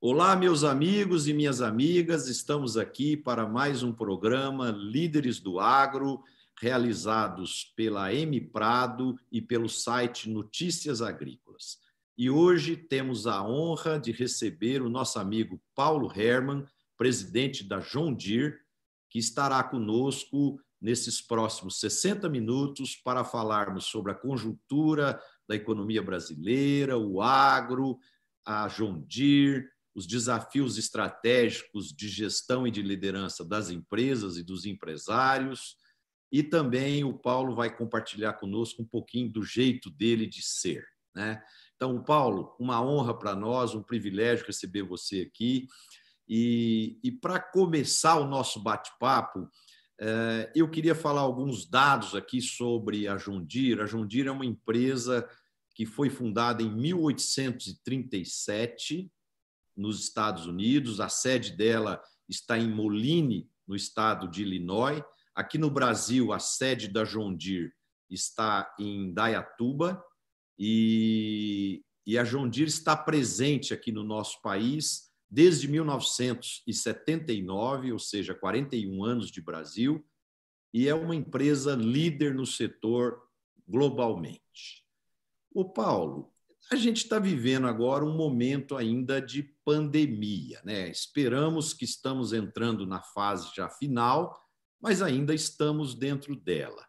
Olá, meus amigos e minhas amigas, estamos aqui para mais um programa Líderes do Agro, realizados pela M Prado e pelo site Notícias Agrícolas. E hoje temos a honra de receber o nosso amigo Paulo Herman, presidente da John Deere, que estará conosco nesses próximos 60 minutos para falarmos sobre a conjuntura da economia brasileira, o agro, a Deere, os desafios estratégicos de gestão e de liderança das empresas e dos empresários. E também o Paulo vai compartilhar conosco um pouquinho do jeito dele de ser. Né? Então, Paulo, uma honra para nós, um privilégio receber você aqui. E, e para começar o nosso bate-papo, eh, eu queria falar alguns dados aqui sobre a Jundir. A Jundir é uma empresa que foi fundada em 1837 nos Estados Unidos. A sede dela está em Moline, no estado de Illinois. Aqui no Brasil, a sede da John Deere está em Dayatuba e, e a John Deere está presente aqui no nosso país desde 1979, ou seja, 41 anos de Brasil, e é uma empresa líder no setor globalmente. O Paulo, a gente está vivendo agora um momento ainda de pandemia, né? Esperamos que estamos entrando na fase já final, mas ainda estamos dentro dela.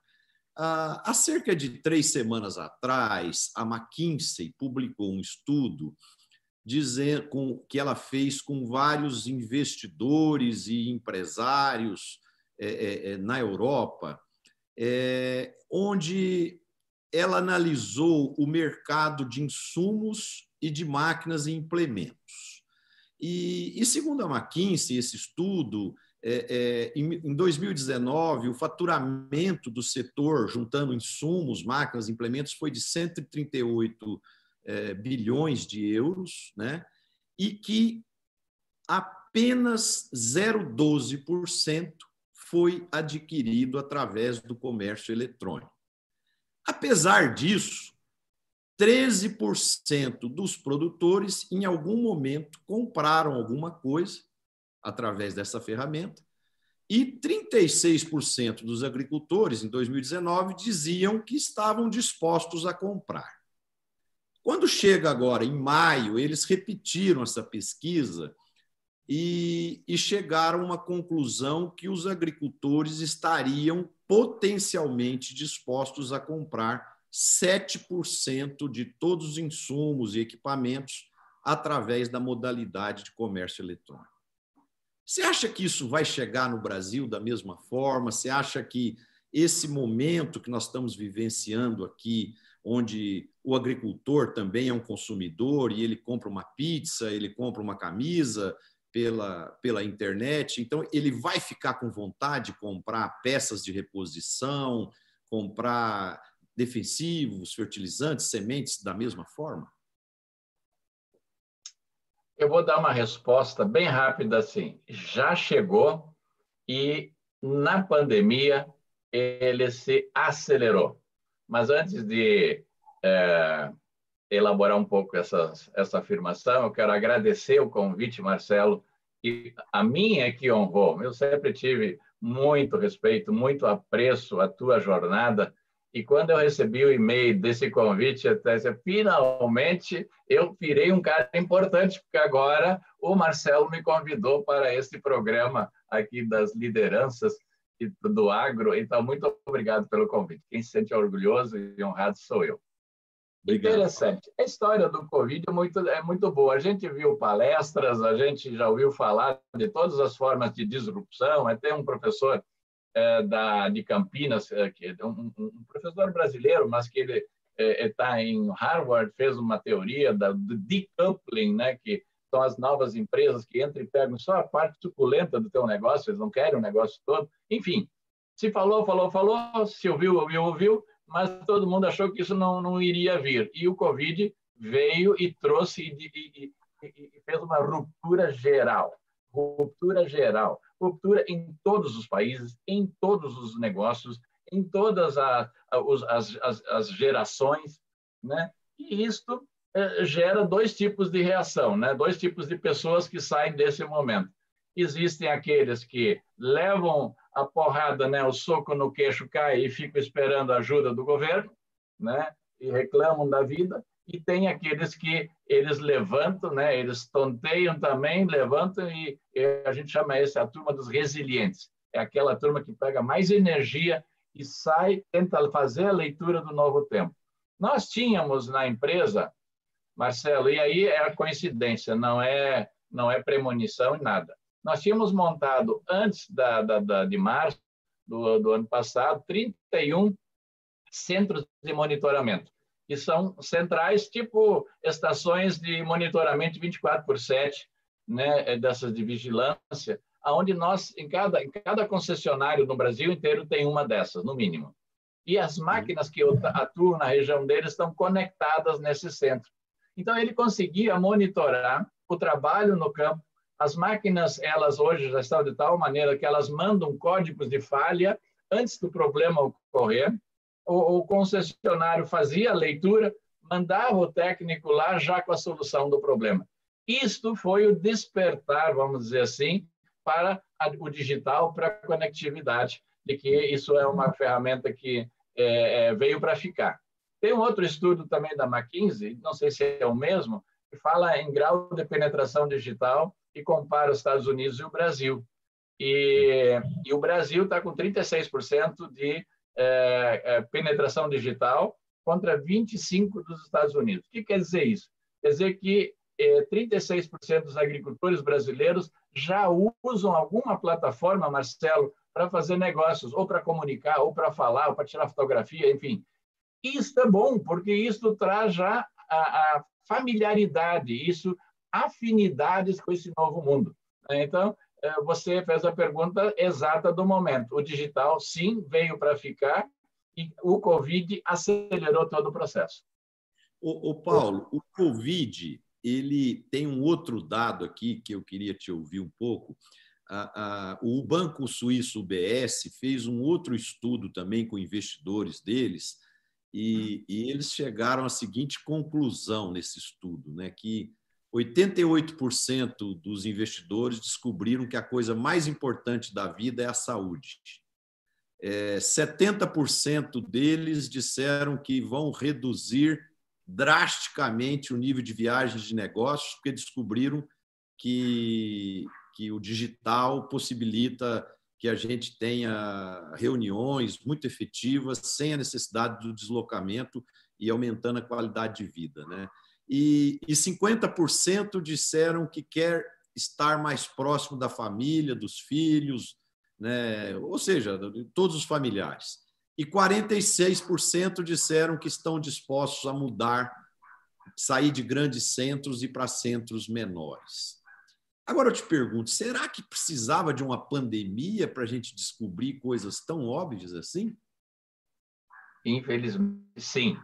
Há cerca de três semanas atrás, a McKinsey publicou um estudo dizer, com, que ela fez com vários investidores e empresários é, é na Europa, é, onde ela analisou o mercado de insumos e de máquinas e implementos. E, e segundo a McKinsey, esse estudo, é, é, em, em 2019, o faturamento do setor, juntando insumos, máquinas e implementos, foi de 138 é, bilhões de euros, né? e que apenas 0,12% foi adquirido através do comércio eletrônico. Apesar disso, 13% dos produtores, em algum momento, compraram alguma coisa através dessa ferramenta, e 36% dos agricultores, em 2019, diziam que estavam dispostos a comprar. Quando chega agora, em maio, eles repetiram essa pesquisa e, e chegaram a uma conclusão que os agricultores estariam potencialmente dispostos a comprar 7% de todos os insumos e equipamentos através da modalidade de comércio eletrônico. Você acha que isso vai chegar no Brasil da mesma forma? Você acha que esse momento que nós estamos vivenciando aqui, onde o agricultor também é um consumidor e ele compra uma pizza, ele compra uma camisa, pela, pela internet. Então, ele vai ficar com vontade de comprar peças de reposição, comprar defensivos, fertilizantes, sementes da mesma forma? Eu vou dar uma resposta bem rápida assim. Já chegou e na pandemia ele se acelerou. Mas antes de é, elaborar um pouco essa, essa afirmação, eu quero agradecer o convite, Marcelo, e a mim é que honrou. Eu sempre tive muito respeito, muito apreço à tua jornada, e quando eu recebi o e-mail desse convite, até finalmente eu virei um cara importante, porque agora o Marcelo me convidou para esse programa aqui das lideranças do agro. Então, muito obrigado pelo convite. Quem se sente orgulhoso e honrado sou eu. Obrigado. Interessante. A história do Covid é muito, é muito boa. A gente viu palestras, a gente já ouviu falar de todas as formas de disrupção. Até um professor é, da, de Campinas, é, que é um, um, professor brasileiro, mas que ele está é, é em Harvard, fez uma teoria da, do decoupling, né, que são as novas empresas que entram e pegam só a parte suculenta do teu negócio, eles não querem o negócio todo. Enfim, se falou, falou, falou, se ouviu, ouviu, ouviu, mas todo mundo achou que isso não, não iria vir. E o Covid veio e trouxe e, e, e fez uma ruptura geral. Ruptura geral. Ruptura em todos os países, em todos os negócios, em todas a, a, as, as, as gerações. Né? E isto é, gera dois tipos de reação, né? dois tipos de pessoas que saem desse momento. Existem aqueles que levam a porrada, né, o soco no queixo cai e ficam esperando a ajuda do governo, né, e reclamam da vida, e tem aqueles que eles levantam, né, eles tonteiam também, levantam, e, e a gente chama essa a turma dos resilientes. É aquela turma que pega mais energia e sai, tenta fazer a leitura do novo tempo. Nós tínhamos na empresa Marcelo, e aí é a coincidência, não é, não é premonição e nada. Nós tínhamos montado, antes da, da, da de março do, do ano passado, 31 centros de monitoramento, que são centrais, tipo estações de monitoramento 24 por 7, né, dessas de vigilância, aonde nós, em cada, em cada concessionário no Brasil inteiro, tem uma dessas, no mínimo. E as máquinas que atuam na região deles estão conectadas nesse centro. Então, ele conseguia monitorar o trabalho no campo. As máquinas, elas hoje já estão de tal maneira que elas mandam códigos de falha antes do problema ocorrer. O, o concessionário fazia a leitura, mandava o técnico lá já com a solução do problema. Isto foi o despertar, vamos dizer assim, para o digital, para a conectividade, de que isso é uma ferramenta que é, é veio para ficar. Tem um outro estudo também da McKinsey, não sei se é o mesmo, fala em grau de penetração digital e compara os Estados Unidos e o Brasil. E, e o Brasil está com 36% de é, é, penetração digital contra 25% dos Estados Unidos. O que quer dizer isso? Quer dizer que é, 36% dos agricultores brasileiros já usam alguma plataforma, Marcelo, para fazer negócios, ou para comunicar, ou para falar, ou para tirar fotografia, enfim. Isso é bom, porque isso traz já a, a familiaridade, isso afinidades com esse novo mundo. Né? Então, é, você fez a pergunta exata do momento. O digital, sim, veio para ficar e o Covid acelerou todo o processo. O, Paulo, o Covid, ele tem um outro dado aqui que eu queria te ouvir um pouco. O banco suíço UBS fez um outro estudo também com investidores deles, e, e eles chegaram à seguinte conclusão nesse estudo, né, que 88% dos investidores descobriram que a coisa mais importante da vida é a saúde. É, 70% deles disseram que vão reduzir drasticamente o nível de viagens de negócios, porque descobriram que, que o digital possibilita que a gente tenha reuniões muito efetivas, sem a necessidade do deslocamento e aumentando a qualidade de vida. Né? E, e 50% disseram que quer estar mais próximo da família, dos filhos, né? ou seja, de todos os familiares. E 46% disseram que estão dispostos a mudar, sair de grandes centros e para centros menores. Agora eu te pergunto, será que precisava de uma pandemia para a gente descobrir coisas tão óbvias assim? Infelizmente, sim.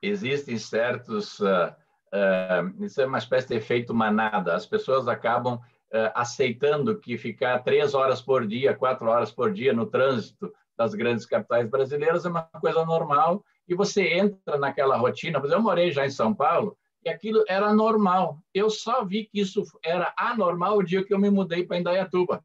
Existem certos. Uh, uh, isso é uma espécie de efeito manada. As pessoas acabam uh, aceitando que ficar três horas por dia, quatro horas por dia no trânsito das grandes capitais brasileiras é uma coisa normal e você entra naquela rotina. Eu morei já em São Paulo e aquilo era normal. Eu só vi que isso era anormal o dia que eu me mudei para Indaiatuba.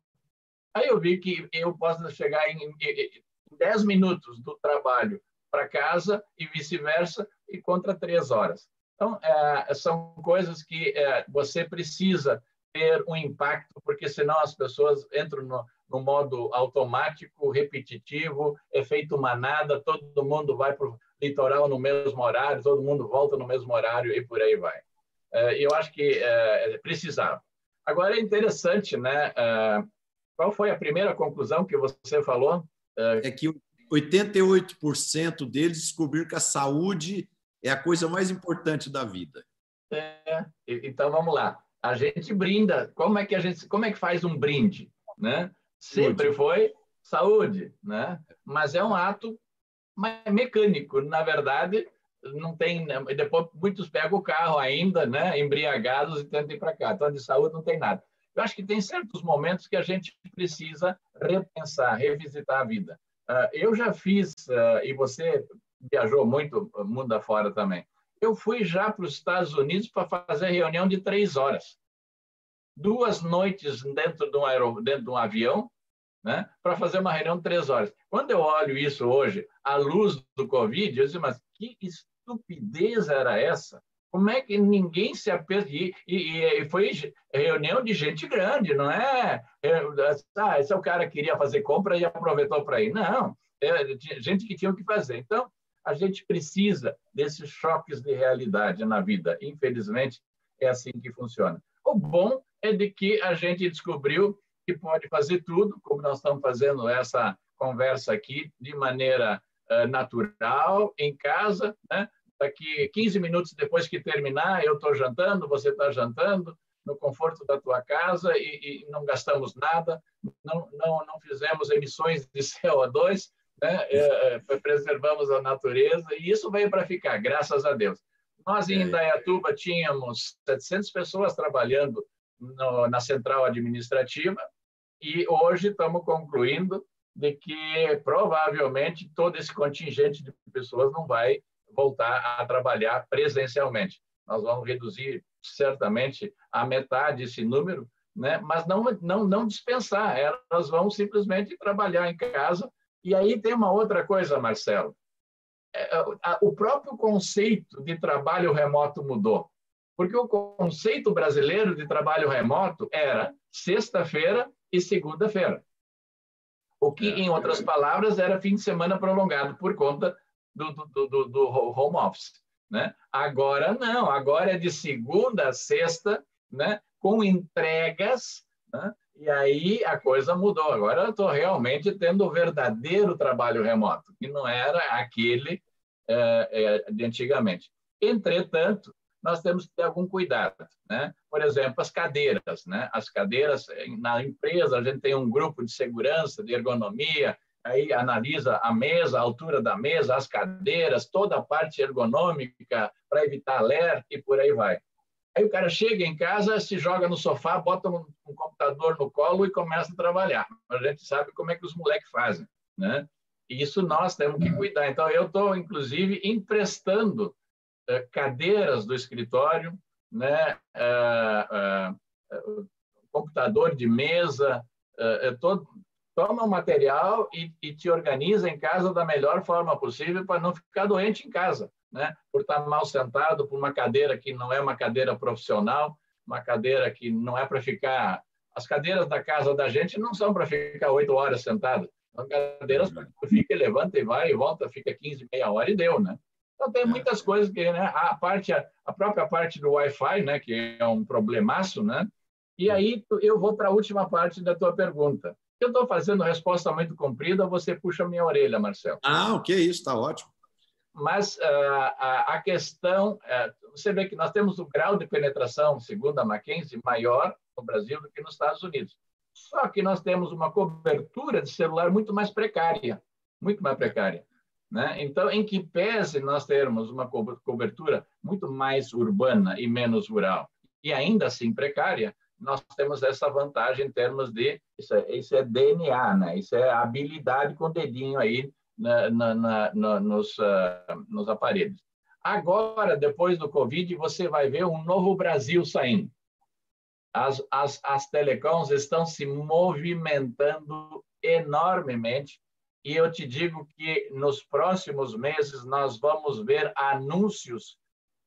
Aí eu vi que eu posso chegar em, em 10 minutos do trabalho para casa e vice-versa, e contra três horas. Então, é, são coisas que é, você precisa ter um impacto, porque senão as pessoas entram no, no modo automático, repetitivo, efeito manada, todo mundo vai para litoral no mesmo horário, todo mundo volta no mesmo horário e por aí vai. É, eu acho que é, precisava. Agora é interessante, né? É, qual foi a primeira conclusão que você falou? É que 88% deles descobriram que a saúde é a coisa mais importante da vida. É, então vamos lá. A gente brinda. Como é que a gente, como é que faz um brinde, né? Sempre foi saúde, né? Mas é um ato mecânico. Na verdade, não tem. Depois muitos pegam o carro ainda, né, embriagados e tentam ir para cá. Então, de saúde não tem nada. Eu acho que tem certos momentos que a gente precisa repensar, revisitar a vida. Uh, eu já fiz, uh, e você viajou muito mundo afora também. Eu fui já para os Estados Unidos para fazer reunião de três horas. Duas noites dentro de um, aer... dentro de um avião, né, para fazer uma reunião de três horas. Quando eu olho isso hoje, à luz do Covid, eu digo, mas que estupidez era essa? Como é que ninguém se aperta? E, e, e, foi reunião de gente grande, não é? é ah, esse é o cara que queria fazer compra e aproveitou para ir. Não, é gente que tinha o que fazer. Então, a gente precisa desses choques de realidade na vida. Infelizmente, é assim que funciona. O bom é de que a gente descobriu que pode fazer tudo, como nós estamos fazendo essa conversa aqui, de maneira uh, natural, em casa. Né? Daqui 15 minutos depois que terminar, eu estou jantando, você está jantando, no conforto da tua casa e, e, não gastamos nada, não, não, não fizemos emissões de CO2, né? É, é, preservamos a natureza e isso veio para ficar, graças a Deus. Nós em é. Indaiatuba tínhamos 700 pessoas trabalhando no, na central administrativa e hoje estamos concluindo de que provavelmente todo esse contingente de pessoas não vai voltar a trabalhar presencialmente. Nós vamos reduzir certamente a metade esse número, né? mas não, não, não dispensar, elas vão simplesmente trabalhar em casa e aí tem uma outra coisa, Marcelo. É, o próprio conceito de trabalho remoto mudou. Porque o conceito brasileiro de trabalho remoto era sexta-feira e segunda-feira. O que, é. em outras palavras, era fim de semana prolongado por conta do, do, do, do home office. Né? Agora não, agora é de segunda a sexta, né? com entregas né? E aí a coisa mudou. Agora eu estou realmente tendo o verdadeiro trabalho remoto, que não era aquele é, é, de antigamente. Entretanto, nós temos que ter algum cuidado. Né? Por exemplo, as cadeiras. Né? As cadeiras, na empresa, a gente tem um grupo de segurança, de ergonomia, aí analisa a mesa, a altura da mesa, as cadeiras, toda a parte ergonômica para evitar alerta e por aí vai. Aí o cara chega em casa, se joga no sofá, bota um, um computador no colo e começa a trabalhar. A gente sabe como é que os moleques fazem, né? E isso nós temos que cuidar. Então, eu estou, inclusive, emprestando cadeiras do escritório, né? Uh, uh, computador de mesa, tô, toma o material e, e te organiza em casa da melhor forma possível para não ficar doente em casa né? por estar mal sentado, por uma cadeira que não é uma cadeira profissional, uma cadeira que não é para ficar. As cadeiras da casa da gente não são para ficar oito horas sentadas. São cadeiras para que fica, levanta e vai e volta, fica 15, meia hora e deu, né? Então tem muitas coisas que, né? A parte, a própria parte do Wi-Fi, né? Que é um problemaço, né? E aí eu vou para a última parte da tua pergunta. Eu estou fazendo resposta muito comprida, você puxa a minha orelha, Marcelo. Ah, o que é isso? Está ótimo mas uh, a, a, questão, uh, você vê que nós temos o grau de penetração, segundo a McKinsey, maior no Brasil do que nos Estados Unidos. Só que nós temos uma cobertura de celular muito mais precária, muito mais precária. Né? Então, em que pese nós termos uma cobertura muito mais urbana e menos rural, e ainda assim precária, nós temos essa vantagem em termos de isso é, isso é DNA, né? Isso é habilidade com o dedinho aí na, na, na, nos, uh, nos aparelhos. Agora, depois do Covid, você vai ver um novo Brasil saindo. As, as, as telecoms estão se movimentando enormemente e eu te digo que nos próximos meses nós vamos ver anúncios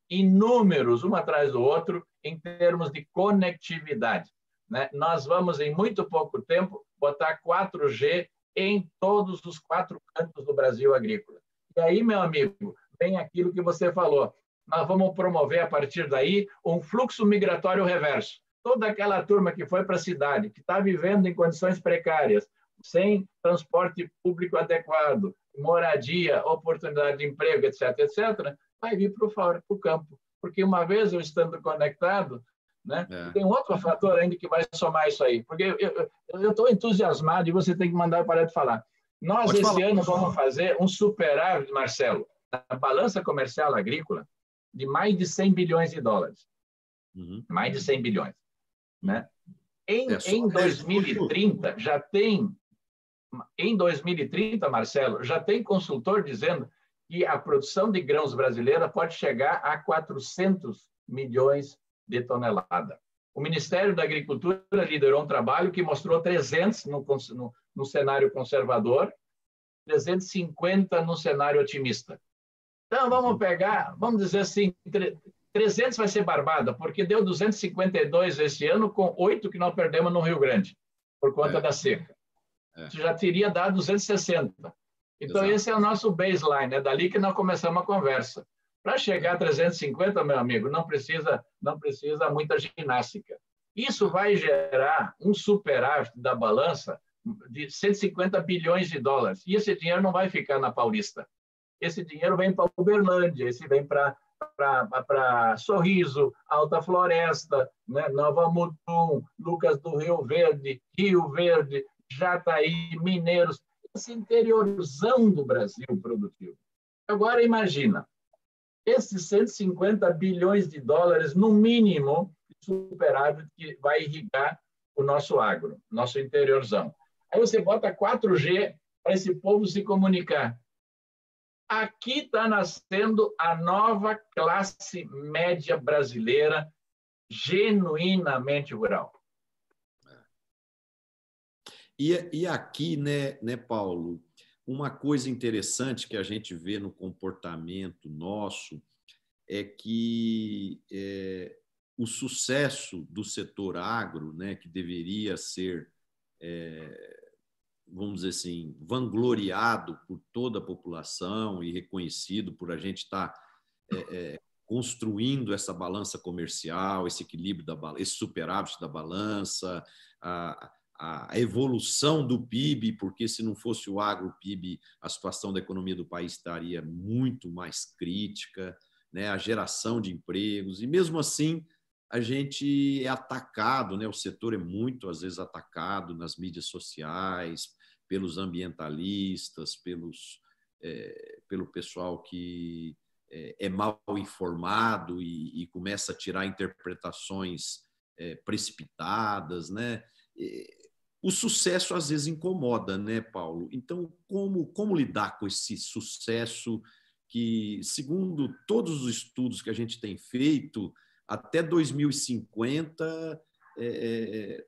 inúmeros, um atrás do outro, em termos de conectividade. Né? Nós vamos, em muito pouco tempo, botar 4G em todos os quatro cantos do Brasil agrícola. E aí, meu amigo, vem aquilo que você falou. Nós vamos promover, a partir daí, um fluxo migratório reverso. Toda aquela turma que foi para a cidade, que está vivendo em condições precárias, sem transporte público adequado, moradia, oportunidade de emprego, etc., etc., vai vir para o campo. Porque uma vez eu estando conectado, né? É. Tem outro fator ainda que vai somar isso aí, porque eu estou entusiasmado e você tem que mandar para de falar. Nós, Pode esse falar. ano, vamos fazer um superávit, Marcelo, na balança comercial agrícola, de mais de 100 bilhões de dólares. Uhum. Mais de 100 bilhões. Né? Em, é em 2030, já tem. Em 2030, Marcelo, já tem consultor dizendo que a produção de grãos brasileira pode chegar a 400 milhões de toneladas. O Ministério da Agricultura liderou um trabalho que mostrou 300 no, no, no cenário conservador, 350 no cenário otimista. Então, vamos pegar, vamos dizer assim, 300 vai ser barbada, porque deu 252 esse ano, com oito que nós perdemos no Rio Grande, por conta é. da seca. É. Já teria dado 260. Então, Exato. esse é o nosso baseline, é dali que nós começamos a conversa. Para chegar a 350, meu amigo, não precisa, não precisa muita ginástica. Isso vai gerar um superávit da balança de 150 bilhões de dólares. E esse dinheiro não vai ficar na Paulista. Esse dinheiro vem para Uberlândia, esse vem para para Sorriso, Alta Floresta, né? Nova Mutum, Lucas do Rio Verde, Rio Verde, Jataí, Mineiros, esse interiorzão do Brasil produtivo. Agora imagina, esses 150 bilhões de dólares, no mínimo, superávit que vai irrigar o nosso agro, nosso interiorzão. Aí você bota 4G para esse povo se comunicar. Aqui está nascendo a nova classe média brasileira, genuinamente rural. E, e aqui, né, né, Paulo, uma coisa interessante que a gente vê no comportamento nosso é que é, o sucesso do setor agro, né, que deveria ser é, vamos dizer assim, vangloriado por toda a população e reconhecido por a gente estar tá, é, é, construindo essa balança comercial, esse equilíbrio, da, esse superávit da balança, a, a evolução do PIB, porque se não fosse o agro, PIB, a situação da economia do país estaria muito mais crítica, né? a geração de empregos, e mesmo assim a gente é atacado, né? o setor é muito, às vezes, atacado nas mídias sociais, pelos ambientalistas, pelos, é, pelo pessoal que é, é mal informado e, e, começa a tirar interpretações é, precipitadas. Né? O sucesso, às vezes, incomoda, né, Paulo? Então, como, como lidar com esse sucesso que, segundo todos os estudos que a gente tem feito, até 2050, é, é,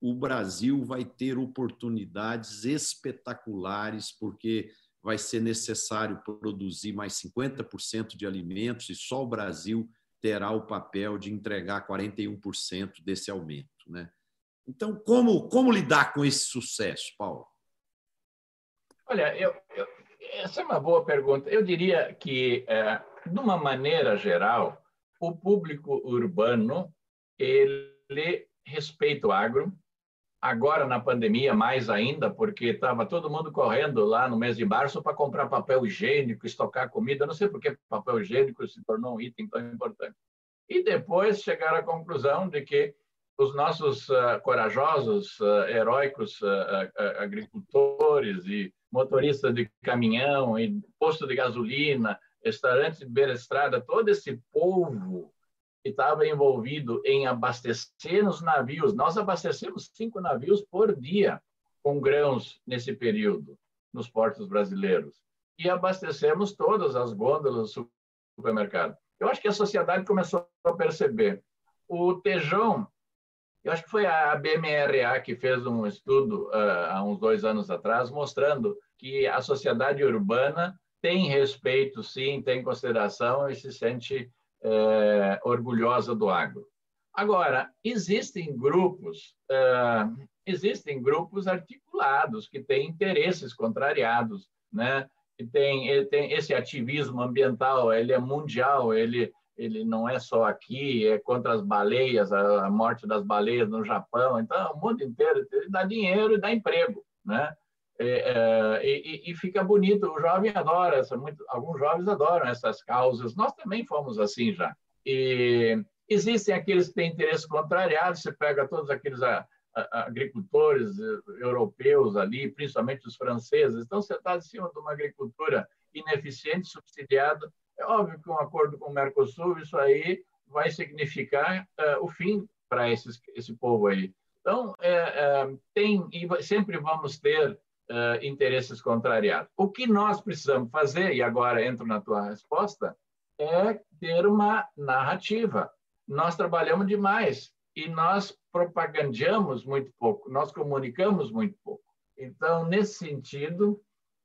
o Brasil vai ter oportunidades espetaculares, porque vai ser necessário produzir mais 50% de alimentos e só o Brasil terá o papel de entregar 41% desse aumento. Né? Então, como, como lidar com esse sucesso, Paulo? Olha, eu, eu, essa é uma boa pergunta. Eu diria que, é, de uma maneira geral, o público urbano ele respeita o agro. Agora, na pandemia, mais ainda, porque estava todo mundo correndo lá no mês de março para comprar papel higiênico, estocar comida. Não sei por que papel higiênico se tornou um item tão importante. E depois chegaram à conclusão de que os nossos uh, corajosos, uh, heróicos uh, agricultores e motoristas de caminhão e posto de gasolina restaurantes de beira estrada, todo esse povo que estava envolvido em abastecer os navios. Nós abastecemos cinco navios por dia com grãos nesse período nos portos brasileiros e abastecemos todas as gôndolas do supermercado. Eu acho que a sociedade começou a perceber. O Tejão, eu acho que foi a BMRA que fez um estudo uh, há uns dois anos atrás, mostrando que a sociedade urbana tem respeito, sim, tem consideração e se sente é, orgulhosa do agro. Agora, existem grupos, é, existem grupos articulados que têm interesses contrariados, né? Que tem, tem esse ativismo ambiental, ele é mundial, ele ele não é só aqui, é contra as baleias, a, morte das baleias no Japão, então o mundo inteiro dá dinheiro e dá emprego, né? É, é, e, e, fica bonito. O jovem adora, essa, muito, alguns jovens adoram essas causas. Nós também fomos assim já. E existem aqueles que têm interesses contrariados. Você pega todos aqueles a, a, agricultores eh, europeus ali, principalmente os franceses. Então, você está em cima de uma agricultura ineficiente, subsidiada. É óbvio que um acordo com o Mercosul, isso aí vai significar uh, o fim para esse povo aí. Então, é, é, tem e sempre vamos ter uh, interesses contrariados. O que nós precisamos fazer, e agora entro na tua resposta, é ter uma narrativa. Nós trabalhamos demais e nós propagandeamos muito pouco, nós comunicamos muito pouco. Então, nesse sentido,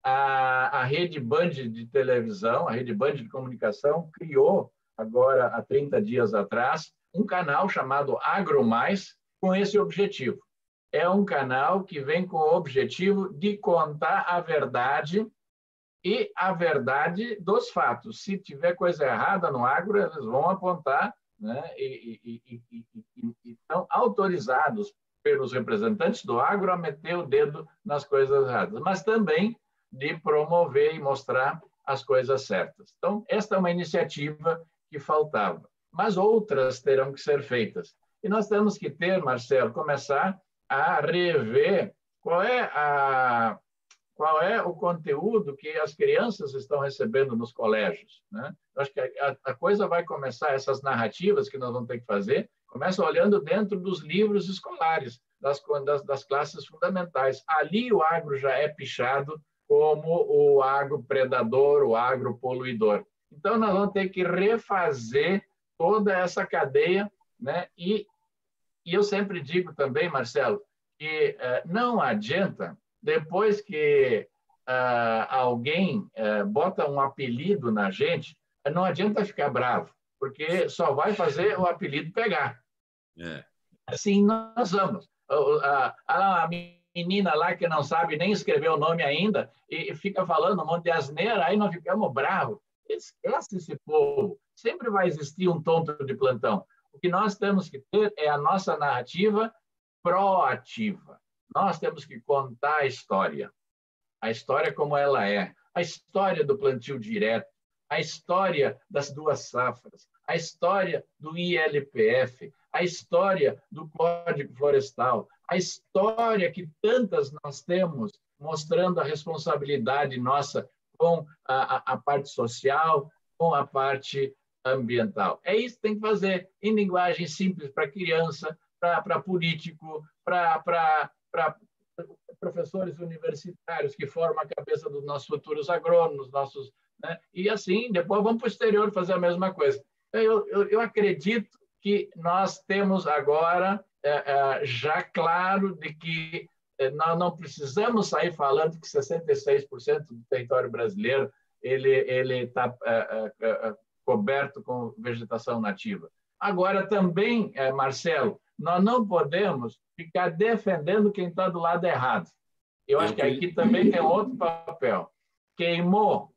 a, a rede Band de televisão, a rede Band de comunicação, criou, agora há 30 dias atrás, um canal chamado Agro Mais, com esse objetivo. É um canal que vem com o objetivo de contar a verdade e a verdade dos fatos. Se tiver coisa errada no agro, eles vão apontar né? e, e, e, e estão autorizados pelos representantes do agro a meter o dedo nas coisas erradas, mas também de promover e mostrar as coisas certas. Então, esta é uma iniciativa que faltava, mas outras terão que ser feitas. E nós temos que ter, Marcelo, começar a rever qual é a qual é o conteúdo que as crianças estão recebendo nos colégios. Né? Acho que a, a, coisa vai começar, essas narrativas que nós vamos ter que fazer, começa olhando dentro dos livros escolares, das, das, das classes fundamentais. Ali o agro já é pichado como o agro predador, o agro poluidor. Então, nós vamos ter que refazer toda essa cadeia, né? e, e eu sempre digo também, Marcelo, que eh, não adianta depois que uh, alguém uh, bota um apelido na gente, não adianta ficar bravo, porque só vai fazer o apelido pegar. É. Assim nós vamos. A, a, a, menina lá que não sabe nem escrever o nome ainda e, fica falando um monte de asneira, aí nós ficamos bravos. Esquece esse povo. Sempre vai existir um tonto de plantão. O que nós temos que ter é a nossa narrativa proativa. Nós temos que contar a história, a história como ela é, a história do plantio direto, a história das duas safras, a história do ILPF, a história do Código Florestal, a história que tantas nós temos mostrando a responsabilidade nossa com a, a, parte social, com a parte ambiental. É isso que tem que fazer em linguagem simples para criança, para político, para professores universitários que formam a cabeça dos nossos futuros agrônomos, nossos, né? e assim, depois vamos para o exterior fazer a mesma coisa. Eu, eu, eu acredito que nós temos agora já claro de que é, nós não precisamos sair falando que 66% do território brasileiro ele ele está é, é, é, coberto com vegetação nativa. Agora também, Marcelo, nós não podemos ficar defendendo quem está do lado errado. Eu acho que aqui também tem outro papel. Queimou,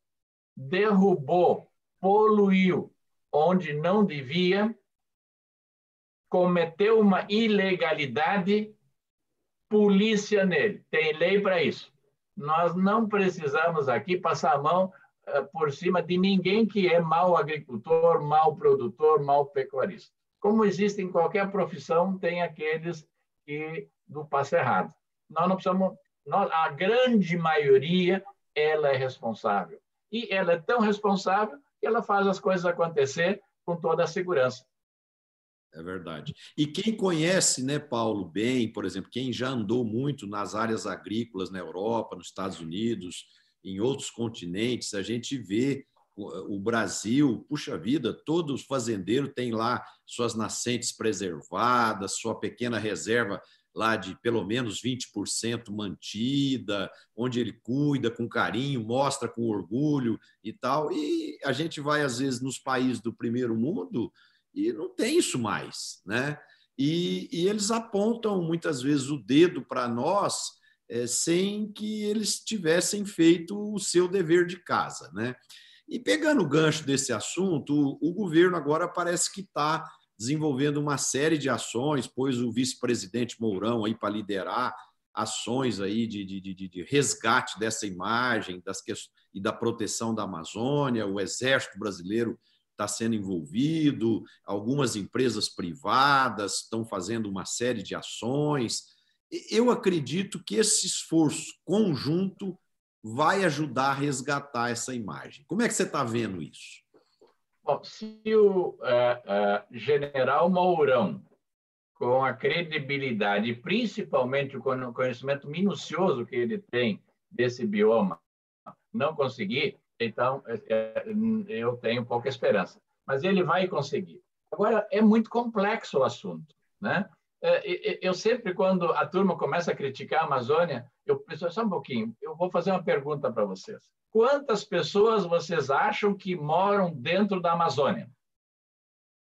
derrubou, poluiu onde não devia, cometeu uma ilegalidade, polícia nele. Tem lei para isso. Nós não precisamos aqui passar a mão uh, por cima de ninguém que é mau agricultor, mau produtor, mau pecuarista. Como existe em qualquer profissão, tem aqueles que do passo errado. Nós não precisamos, nós, a grande maioria, ela é responsável. E ela é tão responsável que ela faz as coisas acontecer com toda a segurança. É verdade. E quem conhece, né, Paulo, bem, por exemplo, quem já andou muito nas áreas agrícolas na Europa, nos Estados Unidos, em outros continentes, a gente vê o Brasil, puxa vida, todos os fazendeiros têm lá suas nascentes preservadas, sua pequena reserva lá de pelo menos 20% mantida, onde ele cuida com carinho, mostra com orgulho e tal. E a gente vai, às vezes, nos países do primeiro mundo e não tem isso mais. Né? E, e eles apontam muitas vezes o dedo para nós é, sem que eles tivessem feito o seu dever de casa. Né? E pegando o gancho desse assunto, o, governo agora parece que está desenvolvendo uma série de ações, pôs o vice-presidente Mourão aí para liderar ações aí de, de, de, de, resgate dessa imagem das e da proteção da Amazônia. O Exército Brasileiro está sendo envolvido, algumas empresas privadas estão fazendo uma série de ações. Eu acredito que esse esforço conjunto vai ajudar a resgatar essa imagem. Como é que você está vendo isso? Bom, se o uh, uh, general Mourão, com a credibilidade, principalmente com o conhecimento minucioso que ele tem desse bioma não conseguir, então é, é, eu tenho pouca esperança. Mas ele vai conseguir. Agora, é muito complexo o assunto. Né? É, eu sempre, quando a turma começa a criticar a Amazônia, eu penso, só um pouquinho, eu vou fazer uma pergunta para vocês. Quantas pessoas vocês acham que moram dentro da Amazônia?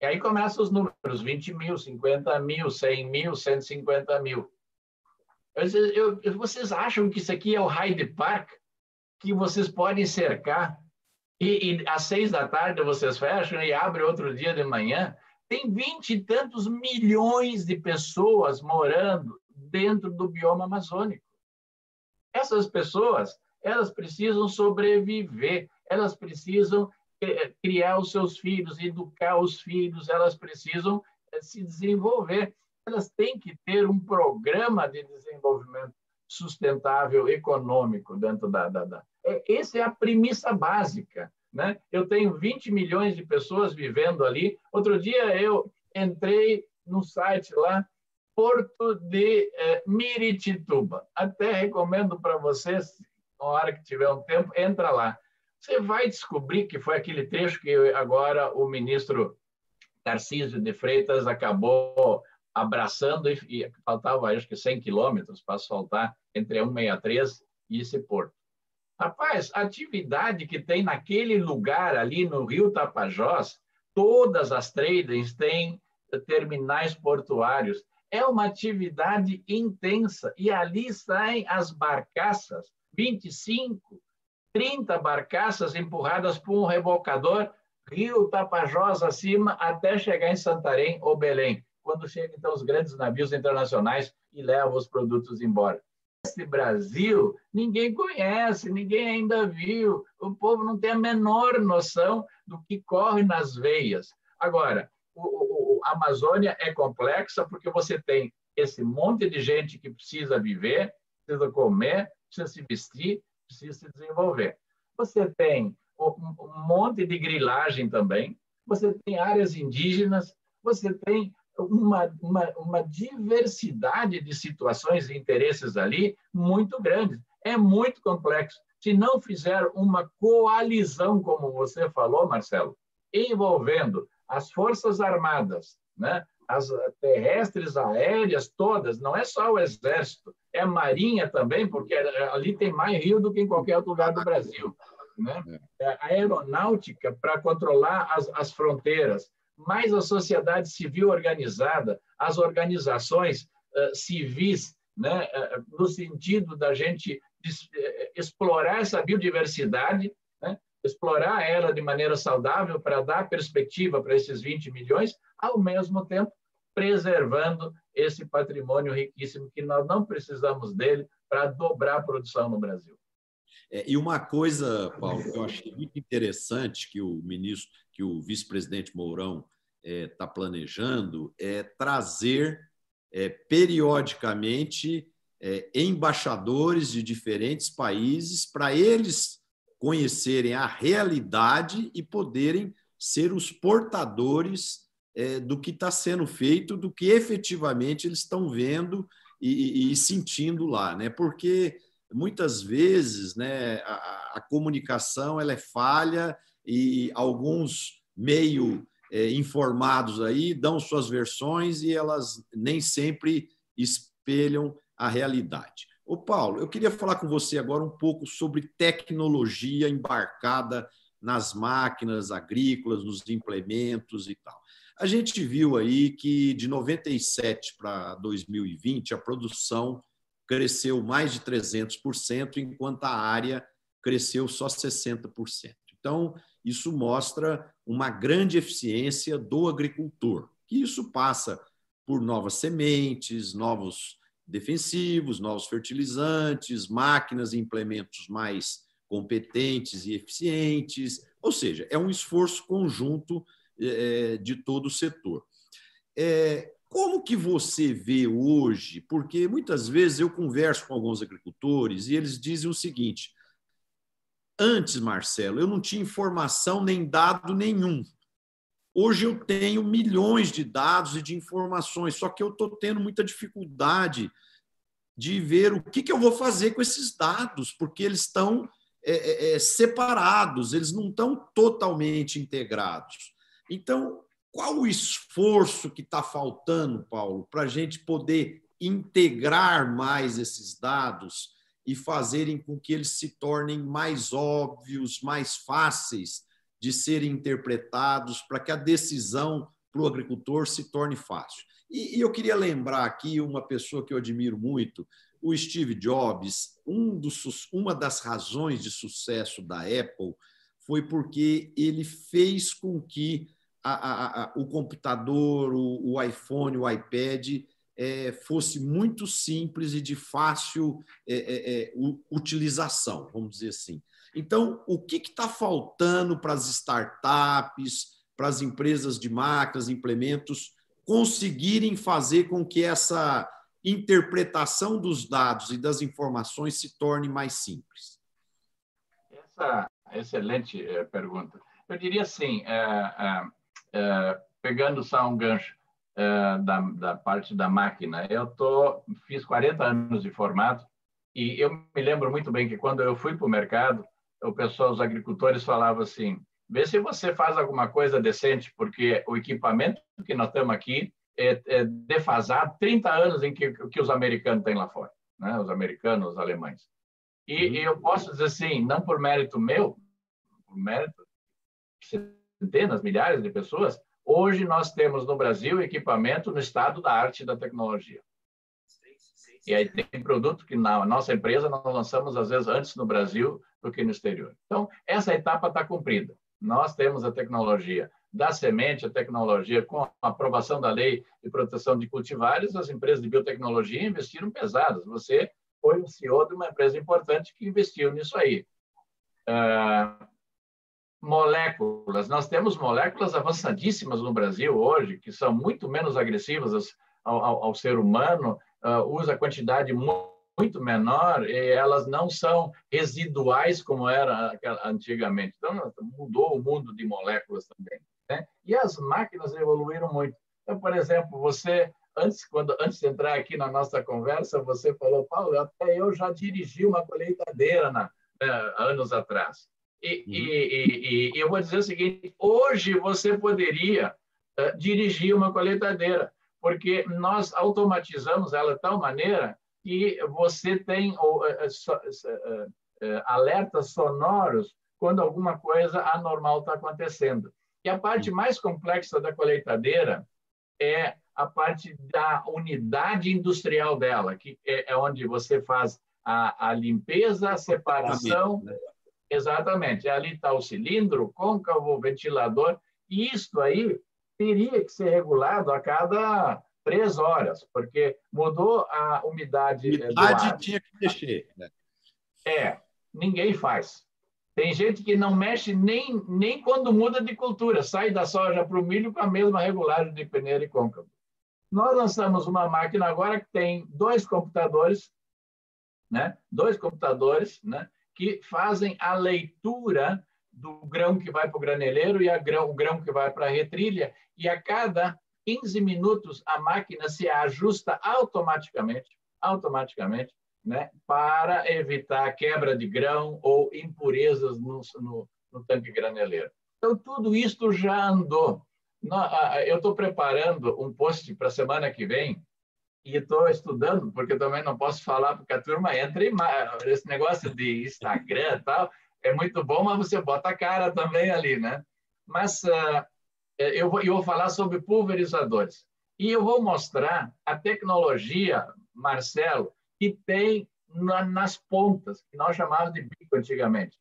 E aí começam os números: 20 mil, 50 mil, 100 mil, 150 mil. Eu, eu, vocês acham que isso aqui é o Hyde Park? Que vocês podem cercar e, e às seis da tarde vocês fecham e abrem outro dia de manhã? Tem vinte e tantos milhões de pessoas morando dentro do bioma amazônico. Essas pessoas, elas precisam sobreviver, elas precisam eh, criar os seus filhos, educar os filhos, elas precisam eh, se desenvolver elas têm que ter um programa de desenvolvimento sustentável econômico dentro da. da, da. É, essa é a premissa básica. Né? Eu tenho 20 milhões de pessoas vivendo ali. Outro dia eu entrei no site lá, Porto de eh, Miritituba. Até recomendo para vocês, na hora que tiver um tempo, entra lá. Você vai descobrir que foi aquele trecho que agora o ministro Tarcísio de Freitas acabou abraçando, e, e faltava acho que 100 quilômetros para asfaltar entre a 163 e esse porto. Rapaz, a atividade que tem naquele lugar ali no Rio Tapajós, todas as tradings têm terminais portuários. É uma atividade intensa e ali saem as barcaças, 25, 30 barcaças empurradas por um rebocador, Rio Tapajós acima, até chegar em Santarém ou Belém quando chegam então os grandes navios internacionais e levam os produtos embora. Esse Brasil ninguém conhece, ninguém ainda viu, o povo não tem a menor noção do que corre nas veias. Agora, o, o, a Amazônia é complexa porque você tem esse monte de gente que precisa viver, precisa comer, precisa se vestir, precisa se desenvolver. Você tem um, monte de grilagem também, você tem áreas indígenas, você tem uma, uma, uma diversidade de situações e interesses ali muito grande. É muito complexo. Se não fizer uma coalizão, como você falou, Marcelo, envolvendo as Forças Armadas, né? as terrestres, aéreas, todas, não é só o Exército, é a Marinha também, porque ali tem mais rio do que em qualquer outro lugar do Brasil. Né? É. A aeronáutica para controlar as, as fronteiras, mais a sociedade civil organizada, as organizações uh, civis, né, uh, no sentido da gente explorar essa biodiversidade, né, explorar ela de maneira saudável para dar perspectiva para esses 20 milhões, ao mesmo tempo preservando esse patrimônio riquíssimo que nós não precisamos dele para dobrar a produção no Brasil. É, e uma coisa, Paulo, que eu achei muito interessante que o ministro, que o vice-presidente Mourão está é, planejando é trazer é, periodicamente é, embaixadores de diferentes países para eles conhecerem a realidade e poderem ser os portadores é, do que está sendo feito, do que efetivamente eles estão vendo e, e, sentindo lá, né? Porque muitas vezes, né, a, a comunicação ela é falha e alguns meio é, informados aí, dão suas versões e elas nem sempre espelham a realidade. Ô Paulo, eu queria falar com você agora um pouco sobre tecnologia embarcada nas máquinas agrícolas, nos implementos e tal. A gente viu aí que de 97 para 2020 a produção cresceu mais de 300%, enquanto a área cresceu só 60%. Então, isso mostra uma grande eficiência do agricultor. E isso passa por novas sementes, novos defensivos, novos fertilizantes, máquinas e implementos mais competentes e eficientes. Ou seja, é um esforço conjunto é, de todo o setor. Como que você vê hoje? Porque muitas vezes eu converso com alguns agricultores e eles dizem o seguinte: Antes, Marcelo, eu não tinha informação nem dado nenhum. Hoje eu tenho milhões de dados e de informações, só que eu estou tendo muita dificuldade de ver o que, que eu vou fazer com esses dados, porque eles estão é, é, é separados, eles não estão totalmente integrados. Então, qual o esforço que está faltando, Paulo, para a gente poder integrar mais esses dados e fazerem com que eles se tornem mais óbvios, mais fáceis de serem interpretados, para que a decisão para o agricultor se torne fácil. E, eu queria lembrar aqui uma pessoa que eu admiro muito, o Steve Jobs. Um dos, uma das razões de sucesso da Apple foi porque ele fez com que a, a, a, o computador, o, o, iPhone, o iPad é, fosse muito simples e de fácil é, é, é utilização, vamos dizer assim. Então, o que está faltando para as startups, para as empresas de máquinas, implementos, conseguirem fazer com que essa interpretação dos dados e das informações se torne mais simples? Essa excelente eh, pergunta. Eu diria assim, é, é, pegando só um gancho da, da parte da máquina, eu tô, fiz 40 anos de formato e eu me lembro muito bem que quando eu fui para o mercado, o pessoal, os agricultores falavam assim, vê se você faz alguma coisa decente, porque o equipamento que nós temos aqui é, é defasado 30 anos em que, que os americanos têm lá fora, né? os americanos, os alemães. E, uhum. eu posso dizer assim, não por mérito meu, por mérito centenas, milhares de pessoas, hoje nós temos no Brasil equipamento no estado da arte e da tecnologia. E aí tem produto que na nossa empresa nós lançamos às vezes antes no Brasil do que no exterior. Então, essa etapa está cumprida. Nós temos a tecnologia da semente, a tecnologia com a aprovação da lei de proteção de cultivares, as empresas de biotecnologia investiram pesadas. Você foi o CEO de uma empresa importante que investiu nisso aí. Uh, moléculas. Nós temos moléculas avançadíssimas no Brasil hoje, que são muito menos agressivas ao, ao, ao ser humano, uh, usa quantidade muito menor e elas não são residuais como era antigamente. Então, mudou o mundo de moléculas também. Né? E as máquinas evoluíram muito. Então, por exemplo, você antes quando antes de entrar aqui na nossa conversa, você falou, Paulo, até eu já dirigi uma colheitadeira na, né, anos atrás. E, uhum. e, e, e, eu vou dizer o seguinte: hoje você poderia uh, dirigir uma colheitadeira, porque nós automatizamos ela de tal maneira que você tem uh, uh, alertas sonoros quando alguma coisa anormal está acontecendo. E a parte mais complexa da colheitadeira é a parte da unidade industrial dela, que é, é onde você faz a, a limpeza, a separação. Exatamente. Ali está o cilindro, côncavo, ventilador. E isto aí teria que ser regulado a cada três horas, porque mudou a umidade. Umidade tinha que mexer. Né? É, ninguém faz. Tem gente que não mexe nem, nem quando muda de cultura, sai da soja para o milho com a mesma regulagem de peneira e côncavo. Nós lançamos uma máquina agora que tem dois computadores, né? dois computadores né? Que fazem a leitura do grão que vai para o graneleiro e grão, o grão que vai para a retrilha, e a cada 15 minutos a máquina se ajusta automaticamente, automaticamente né, para evitar quebra de grão ou impurezas no, no, no tanque graneleiro. Então, tudo isto já andou. Eu estou preparando um post para a semana que vem e estou estudando, porque também não posso falar, porque a turma entra em esse negócio de Instagram e tal, é muito bom, mas você bota a cara também ali, né? Mas uh, eu, vou, eu vou falar sobre pulverizadores. E eu vou mostrar a tecnologia, Marcelo, que tem na, nas pontas, que nós chamávamos de bico antigamente.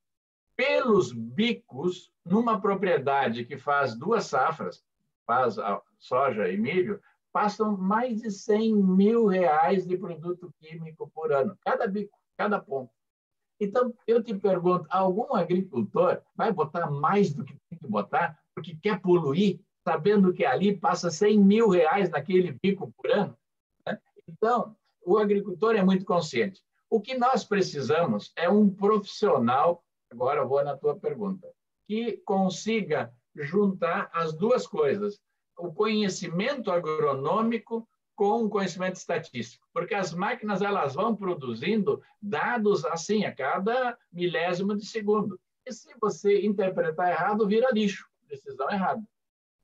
Pelos bicos, numa propriedade que faz duas safras, faz soja e milho, passam mais de 100 mil reais de produto químico por ano, cada bico, cada ponto. Então, eu te pergunto, algum agricultor vai botar mais do que tem que botar porque quer poluir, sabendo que ali passa 100 mil reais naquele bico por ano? Né? Então, o agricultor é muito consciente. O que nós precisamos é um profissional, agora vou na tua pergunta, que consiga juntar as duas coisas, o conhecimento agronômico com conhecimento estatístico, porque as máquinas elas vão produzindo dados assim a cada milésimo de segundo. E se você interpretar errado, vira lixo, decisão errada.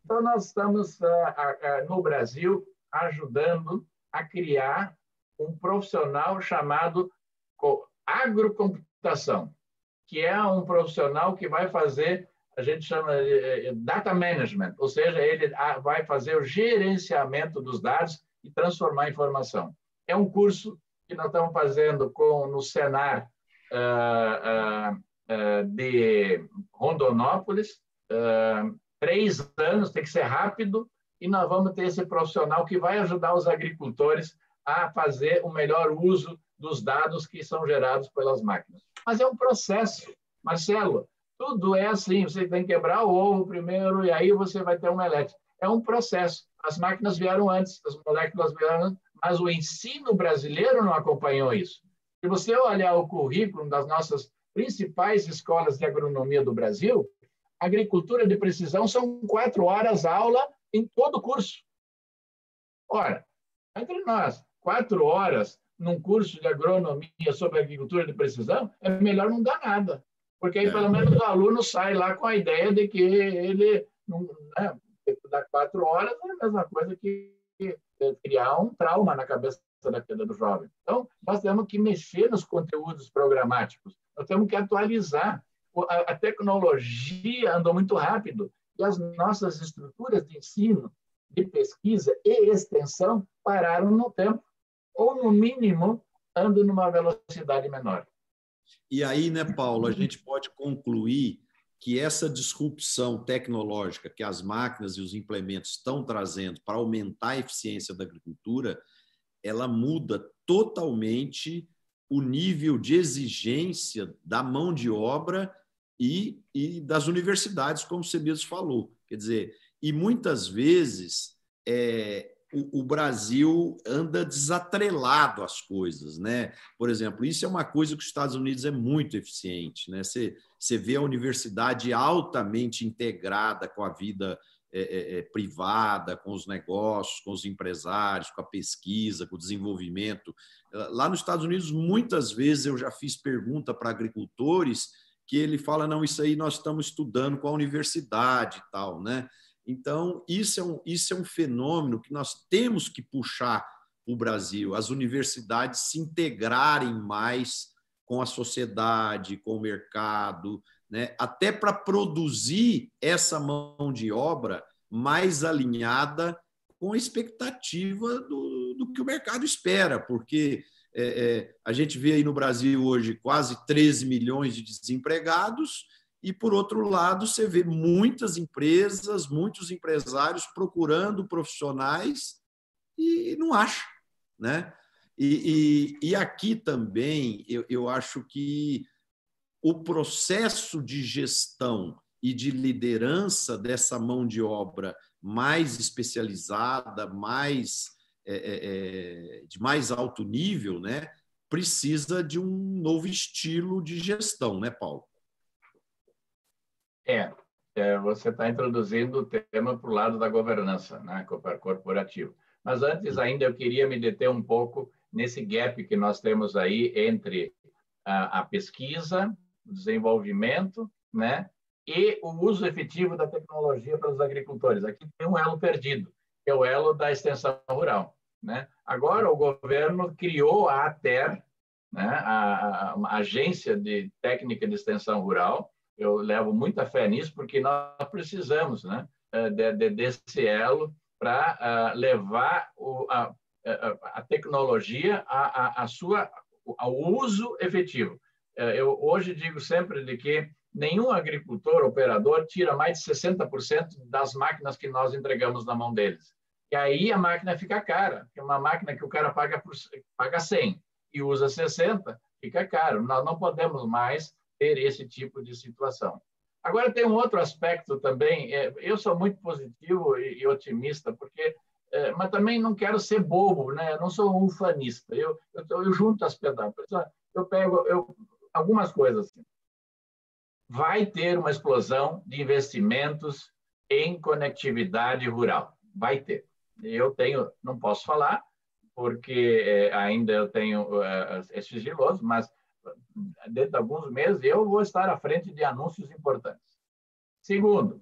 Então, nós estamos, ah, no Brasil, ajudando a criar um profissional chamado agrocomputação, que é um profissional que vai fazer, a gente chama de data management, ou seja, ele vai fazer o gerenciamento dos dados e transformar em informação. É um curso que nós estamos fazendo com, no Senar uh, uh, uh, de Rondonópolis, três anos, tem que ser rápido, e nós vamos ter esse profissional que vai ajudar os agricultores a fazer o melhor uso dos dados que são gerados pelas máquinas. Mas é um processo, Marcelo. Tudo é assim, você tem que quebrar o ovo primeiro e aí você vai ter um omelete. É um processo. As máquinas vieram antes, as moléculas vieram antes, mas o ensino brasileiro não acompanhou isso. Se você olhar o currículo das nossas principais escolas de agronomia do Brasil, agricultura de precisão são quatro horas aula em todo o curso. Ora, entre nós, quatro horas num curso de agronomia sobre agricultura de precisão, é melhor não dar nada. Porque aí, é. pelo menos, o aluno sai lá com a ideia de que ele não, né, dar quatro horas é a mesma coisa que criar um trauma na cabeça daquele do jovem. Então, nós temos que mexer nos conteúdos programáticos, nós temos que atualizar. A, tecnologia andou muito rápido e as nossas estruturas de ensino, de pesquisa e extensão pararam no tempo, ou, no mínimo, andam numa velocidade menor. E aí, né, Paulo, a gente pode concluir que essa disrupção tecnológica que as máquinas e os implementos estão trazendo para aumentar a eficiência da agricultura, ela muda totalmente o nível de exigência da mão de obra e, e das universidades, como você mesmo falou. Quer dizer, e muitas vezes é, o, Brasil anda desatrelado às coisas, né? Por exemplo, isso é uma coisa que os Estados Unidos é muito eficiente, né? Você, você vê a universidade altamente integrada com a vida é, é, é, privada, com os negócios, com os empresários, com a pesquisa, com o desenvolvimento. Lá nos Estados Unidos, muitas vezes eu já fiz pergunta para agricultores que ele fala não, isso aí nós estamos estudando com a universidade e tal, né? Então, isso é um, isso é um fenômeno que nós temos que puxar o Brasil, as universidades se integrarem mais com a sociedade, com o mercado, né? até para produzir essa mão de obra mais alinhada com a expectativa do, do que o mercado espera, porque é, é, a gente vê aí no Brasil hoje quase 13 milhões de desempregados e, por outro lado, você vê muitas empresas, muitos empresários procurando profissionais e não acha. Né? E, e, e aqui também eu, eu acho que o processo de gestão e de liderança dessa mão de obra mais especializada, mais é, é, é de mais alto nível, né, precisa de um novo estilo de gestão, né, Paulo? É, é você está introduzindo o tema para o lado da governança né, corporativa. Mas antes ainda eu queria me deter um pouco nesse gap que nós temos aí entre a, a pesquisa, o desenvolvimento, né, e o uso efetivo da tecnologia para os agricultores. Aqui tem um elo perdido, que é o elo da extensão rural. Né? Agora o governo criou a ATER, né, a, a, a Agência de Técnica de Extensão Rural, eu levo muita fé nisso, porque nós precisamos né, eh, de, de, desse elo para uh, ah, levar o, a, a, a, tecnologia a, a, sua, ao uso efetivo. Eu hoje digo sempre de que nenhum agricultor, operador, tira mais de 60% das máquinas que nós entregamos na mão deles. E aí a máquina fica cara, é uma máquina que o cara paga, por, paga 100 e usa 60, fica caro. Nós não podemos mais ter esse tipo de situação. Agora, tem um outro aspecto também. É, eu sou muito positivo e otimista, porque, é, mas também não quero ser bobo, né? Eu não sou um ufanista. Eu, eu, eu junto as pedaços. Eu pego eu, algumas coisas. Assim. Vai ter uma explosão de investimentos em conectividade rural. Vai ter. Eu tenho, não posso falar, porque é, ainda eu tenho é, é sigiloso, mas dentro de alguns meses eu vou estar à frente de anúncios importantes. Segundo,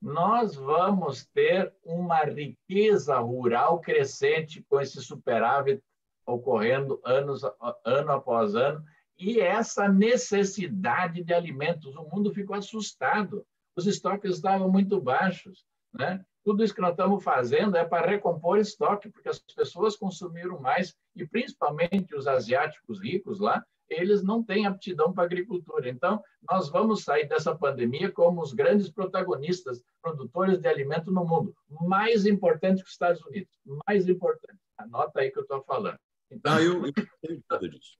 nós vamos ter uma riqueza rural crescente com esse superávit ocorrendo anos, ano após ano, e essa necessidade de alimentos. O mundo ficou assustado, os estoques estavam muito baixos. Né? Tudo isso que nós estamos fazendo é para recompor estoque, porque as pessoas consumiram mais, e principalmente os asiáticos ricos lá, eles não têm aptidão para agricultura. Então, nós vamos sair dessa pandemia como os grandes protagonistas, produtores de alimento no mundo, mais importante que os Estados Unidos, mais importante. Anota aí que eu estou falando. Então, ah, eu, eu tenho dúvida disso.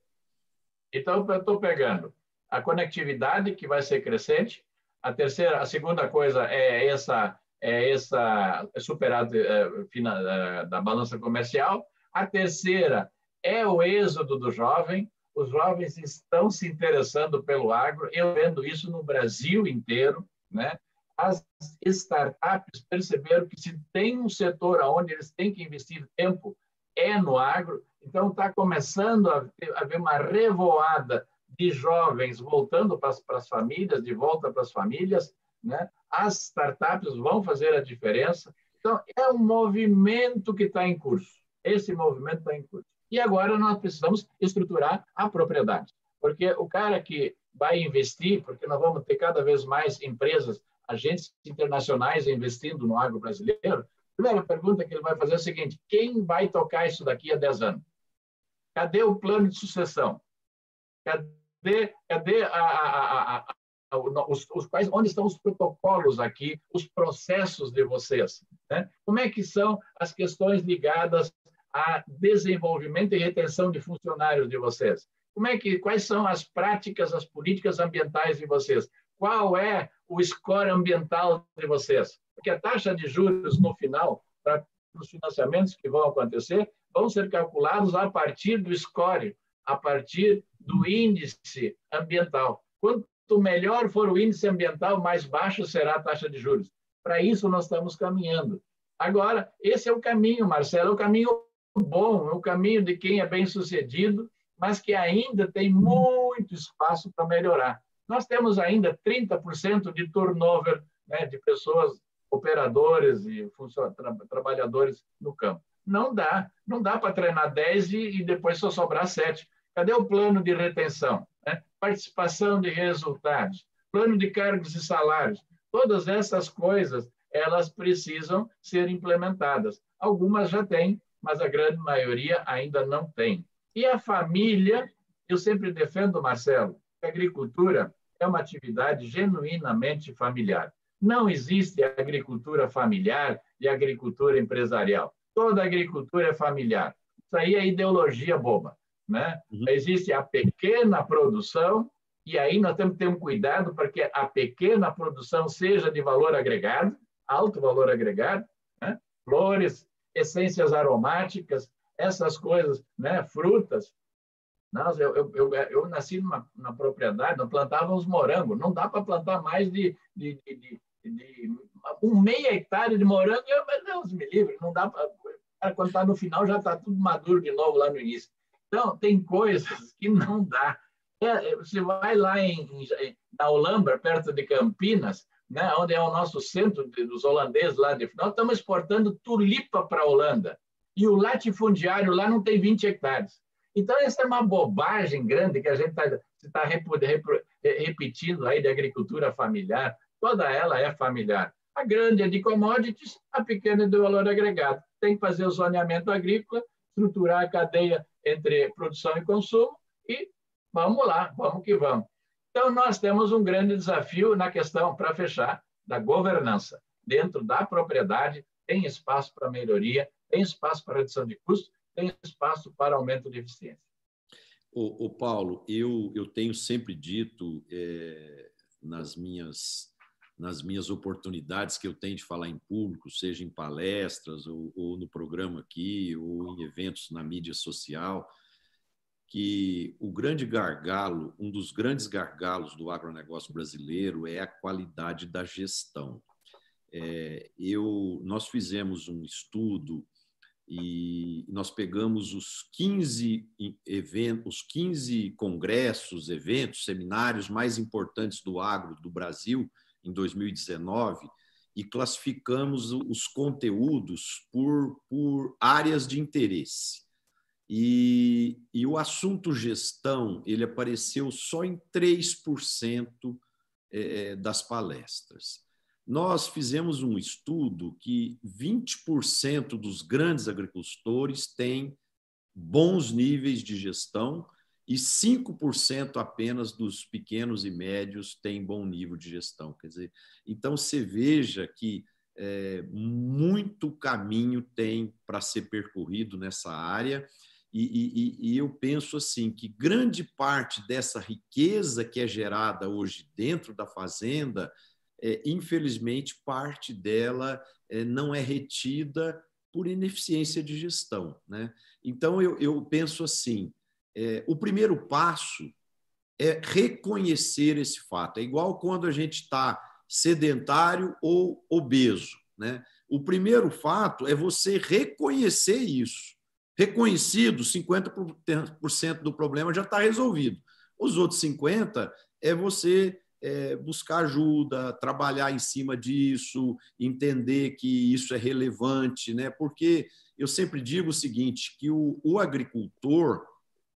Então, eu estou pegando a conectividade, que vai ser crescente. A terceira, a segunda coisa é essa é essa superado é, é, da balança comercial. A terceira é o êxodo do jovem. Os jovens estão se interessando pelo agro. Eu vendo isso no Brasil inteiro, né? As startups perceberam que se tem um setor onde eles têm que investir tempo é no agro. Então, está começando a haver uma revoada de jovens voltando para as famílias, de volta para as famílias. Né? As startups vão fazer a diferença. Então, é um movimento que está em curso. Esse movimento está em curso. E agora nós precisamos estruturar a propriedade. Porque o cara que vai investir, porque nós vamos ter cada vez mais empresas, agentes internacionais investindo no agro brasileiro, primeira pergunta que ele vai fazer é a seguinte: quem vai tocar isso daqui a 10 anos? Cadê o plano de sucessão? Cadê, cadê a, a, a, os, os, quais, onde estão os protocolos aqui, os processos de vocês? Né? Como é que são as questões ligadas a desenvolvimento e retenção de funcionários de vocês? Como é que, quais são as práticas, as políticas ambientais de vocês? Qual é o score ambiental de vocês? Porque a taxa de juros no final, para os financiamentos que vão acontecer, vão ser calculados a partir do score, a partir do índice ambiental. Quanto melhor for o índice ambiental, mais baixo será a taxa de juros. Para isso, nós estamos caminhando. Agora, esse é o caminho, Marcelo, é o caminho bom, é o caminho de quem é bem-sucedido, mas que ainda tem muito espaço para melhorar. Nós temos ainda 30% de turnover né, de pessoas, operadores e tra trabalhadores no campo. Não dá. Não dá para treinar 10 e, e, depois só sobrar 7. Cadê o plano de retenção? Né? Participação de resultados, plano de cargos e salários. Todas essas coisas, elas precisam ser implementadas. Algumas já têm, mas a grande maioria ainda não tem. E a família, eu sempre defendo, Marcelo, que a agricultura é uma atividade genuinamente familiar. Não existe agricultura familiar e agricultura empresarial toda agricultura é familiar. Isso aí é ideologia boba. Né? Uhum. Existe a pequena produção, e aí nós temos que ter um cuidado para que a pequena produção seja de valor agregado, alto valor agregado, né? flores, essências aromáticas, essas coisas, né? frutas. Nós, eu, eu, eu, nasci numa, numa propriedade, nós plantávamos morango, não dá para plantar mais de, de, de, de, um meia hectare de morango, eu, Deus me livre, não dá para quando está no final já está tudo maduro de novo lá no início. Então, tem coisas que não dá. É, é você vai lá em, em, na Holambra, perto de Campinas, né, onde é o nosso centro de, dos holandeses lá de nós estamos exportando tulipa para a Holanda. E o latifundiário lá não tem 20 hectares. Então, essa é uma bobagem grande que a gente está tá repetindo aí de agricultura familiar. Toda ela é familiar. A grande é de commodities, a pequena é de valor agregado tem que fazer o zoneamento agrícola, estruturar a cadeia entre produção e consumo e vamos lá, vamos que vamos. Então, nós temos um grande desafio na questão, para fechar, da governança. Dentro da propriedade, tem espaço para melhoria, tem espaço para redução de custos, tem espaço para aumento de eficiência. O, o Paulo, eu, eu tenho sempre dito é, nas minhas nas minhas oportunidades que eu tenho de falar em público, seja em palestras ou, ou, no programa aqui, ou em eventos na mídia social, que o grande gargalo, um dos grandes gargalos do agronegócio brasileiro é a qualidade da gestão. É, eu, nós fizemos um estudo e nós pegamos os 15 eventos, os 15 congressos, eventos, seminários mais importantes do agro do Brasil em 2019 e classificamos os conteúdos por, por áreas de interesse. E, e o assunto gestão ele apareceu só em 3% é, é, das palestras. Nós fizemos um estudo que 20% dos grandes agricultores têm bons níveis de gestão e 5% apenas dos pequenos e médios têm bom nível de gestão. Quer dizer, então você veja que é, muito caminho tem para ser percorrido nessa área. E, e, e, eu penso assim que grande parte dessa riqueza que é gerada hoje dentro da fazenda, é, infelizmente, parte dela é, não é retida por ineficiência de gestão. Né? Então, eu, eu penso assim: é, o primeiro passo é reconhecer esse fato. É igual quando a gente está sedentário ou obeso. Né? O primeiro fato é você reconhecer isso. Reconhecido, 50% do problema já está resolvido. Os outros 50% é você é, buscar ajuda, trabalhar em cima disso, entender que isso é relevante, né? porque eu sempre digo o seguinte, que o, o agricultor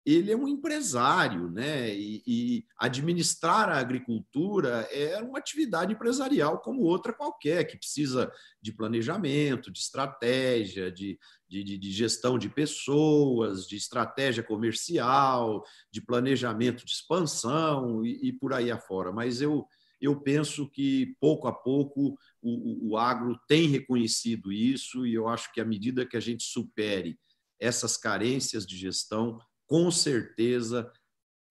ele é um empresário, né? E, e, administrar a agricultura é uma atividade empresarial como outra qualquer, que precisa de planejamento, de estratégia, de, de, de gestão de pessoas, de estratégia comercial, de planejamento de expansão e, e por aí afora. Mas eu, eu penso que pouco a pouco o, o, o agro tem reconhecido isso e eu acho que à medida que a gente supere essas carências de gestão, com certeza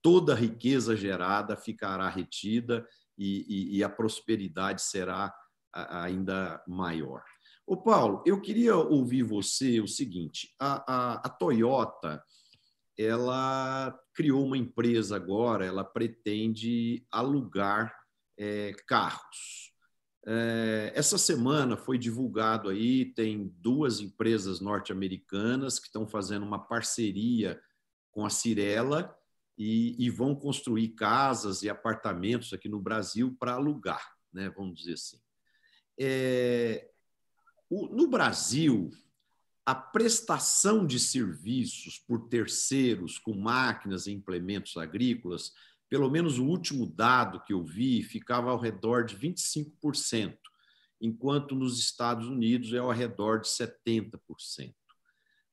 toda a riqueza gerada ficará retida e, e, e a prosperidade será ainda maior. Ô Paulo, eu queria ouvir você o seguinte: a, a, a Toyota ela criou uma empresa agora, ela pretende alugar é, carros. É, essa semana foi divulgado aí, tem duas empresas norte-americanas que estão fazendo uma parceria com a Cirela e, e vão construir casas e apartamentos aqui no Brasil para alugar, né? vamos dizer assim. É, o, no Brasil, a prestação de serviços por terceiros com máquinas e implementos agrícolas, pelo menos o último dado que eu vi, ficava ao redor de 25%, enquanto nos Estados Unidos é ao redor de 70%.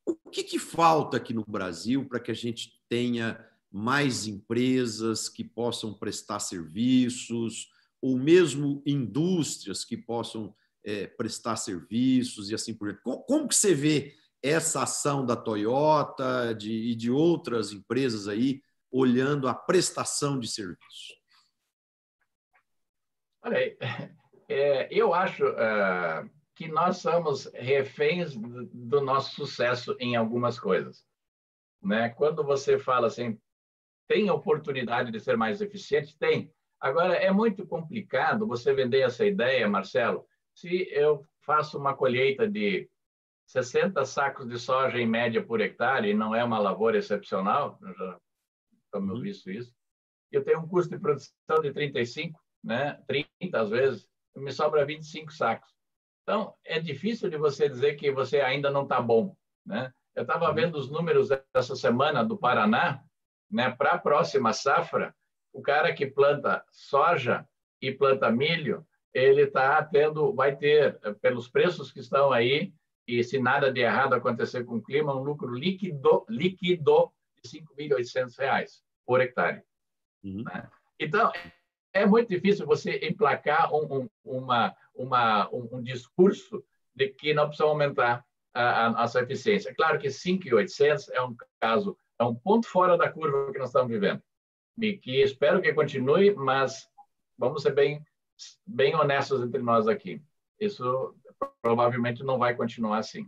O que, que falta aqui no Brasil para que a gente tenha mais empresas que possam prestar serviços, ou mesmo indústrias que possam é, prestar serviços e assim por diante? Como, como, que você vê essa ação da Toyota de, e de outras empresas aí olhando a prestação de serviços? Olha, é, eu acho uh, que nós somos reféns do nosso sucesso em algumas coisas. Né? Quando você fala assim, tem oportunidade de ser mais eficiente? Tem. Agora, é muito complicado você vender essa ideia, Marcelo, se eu faço uma colheita de 60 sacos de soja em média por hectare, e não é uma lavoura excepcional, já estamos uhum. visto isso, eu tenho um custo de produção de 35, né? 30 às vezes, me sobra 25 sacos. Então, é difícil de você dizer que você ainda não está bom. Né? Eu estava uhum. vendo os números dessa semana do Paraná, né? para a próxima safra, o cara que planta soja e planta milho, ele está tendo, vai ter, pelos preços que estão aí, e se nada de errado acontecer com o clima, um lucro líquido, líquido de R$ 5.800 por hectare. Uhum. Né? Então, é muito difícil você emplacar um, um, uma, uma, um, um, discurso de que não precisa aumentar a, a nossa eficiência. Claro que 5,800 é um caso, é um ponto fora da curva que nós estamos vivendo. E que espero que continue, mas vamos ser bem, bem honestos entre nós aqui. Isso provavelmente não vai continuar assim.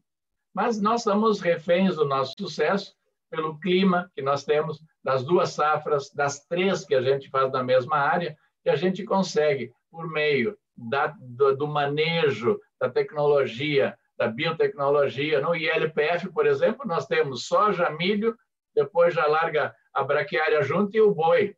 Mas nós estamos reféns do nosso sucesso pelo clima que nós temos, das duas safras, das três que a gente faz na mesma área, que a gente consegue, por meio da, do, do, manejo da tecnologia, da biotecnologia. No ILPF, por exemplo, nós temos soja, milho, depois já larga a braquiária junto e o boi.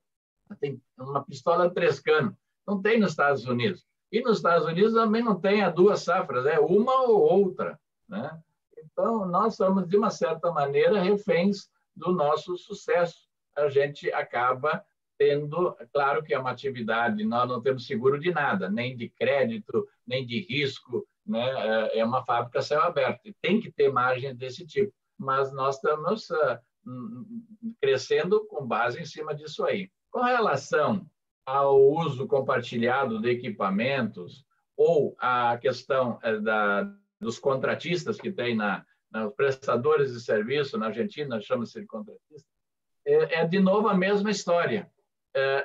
Tem uma pistola canos. Não tem nos Estados Unidos. E nos Estados Unidos também não tem a duas safras, é uma ou outra. Né? Então, nós somos, de uma certa maneira, reféns do nosso sucesso. A gente acaba tendo, claro que é uma atividade, nós não temos seguro de nada, nem de crédito, nem de risco, né? É, é uma fábrica céu aberto, tem que ter margem desse tipo, mas nós estamos uh, crescendo com base em cima disso aí. Com relação ao uso compartilhado de equipamentos ou a questão uh, da, dos contratistas que tem na, na prestadores de serviço na Argentina, chama-se de contratista, é, é de novo a mesma história eh,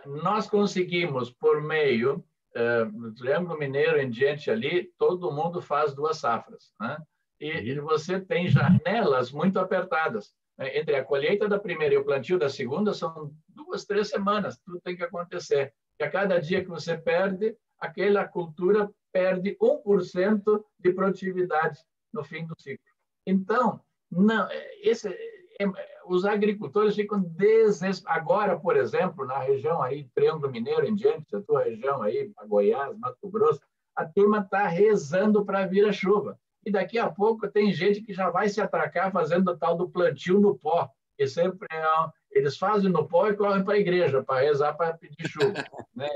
nós conseguimos, por meio eh, do Triângulo Mineiro em diante ali, todo mundo faz duas safras. Né? E, e você tem janelas muito apertadas. Né? Entre a colheita da primeira e o plantio da segunda, são duas, três semanas, tudo tem que acontecer. E a cada dia que você perde, aquela cultura perde 1% de produtividade no fim do ciclo. Então, não, esse, é, os agricultores ficam desesperados. Agora, por exemplo, na região aí, Triângulo Mineiro em diante, a tua região aí, Goiás, Mato Grosso, a turma está rezando para vir a chuva. E daqui a pouco tem gente que já vai se atracar fazendo o tal do plantio no pó. E sempre é, eles fazem no pó e correm para a igreja para rezar para pedir chuva. né?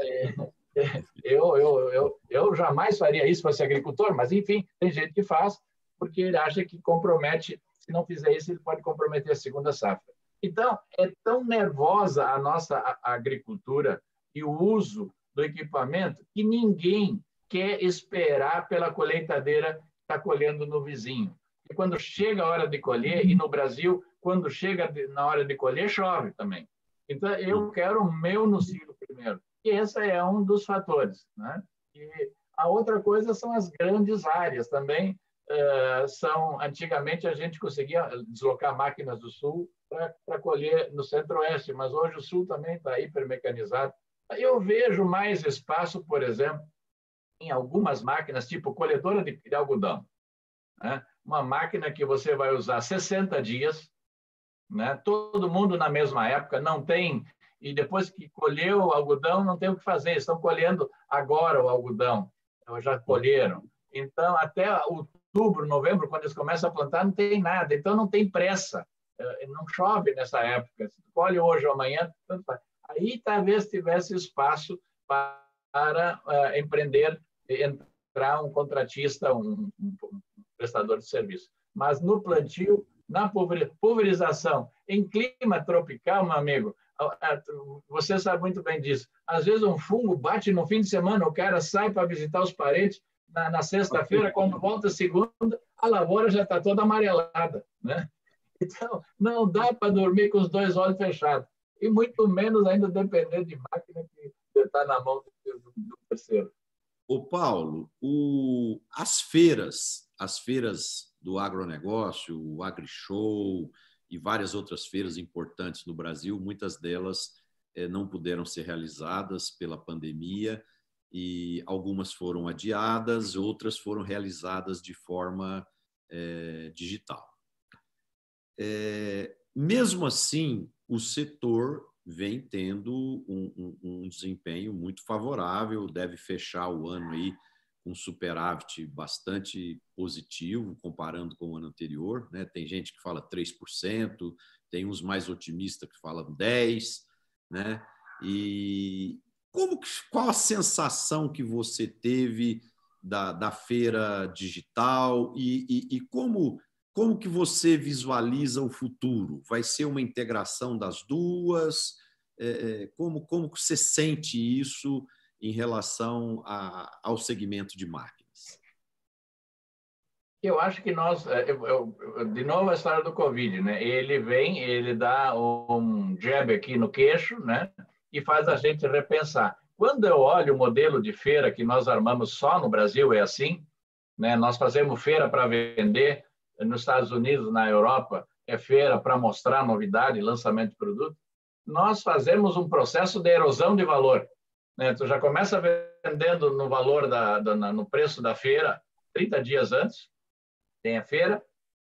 eu, eu, eu, eu jamais faria isso para ser agricultor, mas enfim, tem gente que faz porque ele acha que compromete se não fizer isso, ele pode comprometer a segunda safra. Então, é tão nervosa a nossa agricultura e o uso do equipamento que ninguém quer esperar pela colheitadeira que está colhendo no vizinho. E quando chega a hora de colher, e no Brasil, quando chega na hora de colher, chove também. Então, eu quero o meu no ciclo primeiro. E esse é um dos fatores. Né? E a outra coisa são as grandes áreas também, são antigamente a gente conseguia deslocar máquinas do sul para colher no centro-oeste, mas hoje o sul também está hipermecanizado. Eu vejo mais espaço, por exemplo, em algumas máquinas, tipo colhedora de, de algodão. Né? Uma máquina que você vai usar 60 dias, né? todo mundo na mesma época, não tem. E depois que colheu o algodão, não tem o que fazer, estão colhendo agora o algodão, já colheram. Então, até o outubro, novembro, quando eles começam a plantar, não tem nada. Então, não tem pressa. É, não chove nessa época. Se colhe hoje ou amanhã. Aí talvez tivesse espaço para uh, empreender, entrar um contratista, um, um, prestador de serviço. Mas no plantio, na pulverização, em clima tropical, meu amigo, você sabe muito bem disso. Às vezes um fungo bate no fim de semana, o cara sai para visitar os parentes, na, na sexta-feira, quando volta segunda, a lavoura já está toda amarelada. Né? Então, não dá para dormir com os dois olhos fechados. E muito menos ainda depender de máquina que está na mão do, do terceiro. O Paulo, o, as feiras, as feiras do agronegócio, o AgriShow e várias outras feiras importantes no Brasil, muitas delas eh, não puderam ser realizadas pela pandemia e algumas foram adiadas, outras foram realizadas de forma é, digital. É, mesmo assim, o setor vem tendo um, um, um, desempenho muito favorável, deve fechar o ano aí com um superávit bastante positivo, comparando com o ano anterior. Né? Tem gente que fala 3%, tem uns mais otimistas que falam 10%, né? E, como, qual a sensação que você teve da, da feira digital e, e, e como, como que você visualiza o futuro? Vai ser uma integração das duas? É, é como, como você sente isso em relação a, ao segmento de máquinas? Eu acho que nós, é, eu, eu, de novo a história do Covid, né? Ele vem, ele dá um jab aqui no queixo, né? E faz a gente repensar. Quando eu olho o modelo de feira que nós armamos só no Brasil, é assim, né? nós fazemos feira para vender nos Estados Unidos, na Europa, é feira para mostrar novidade, lançamento de produto. Nós fazemos um processo de erosão de valor. Né? Tu já começa vendendo no valor da, da, no preço da feira 30 dias antes, tem a feira,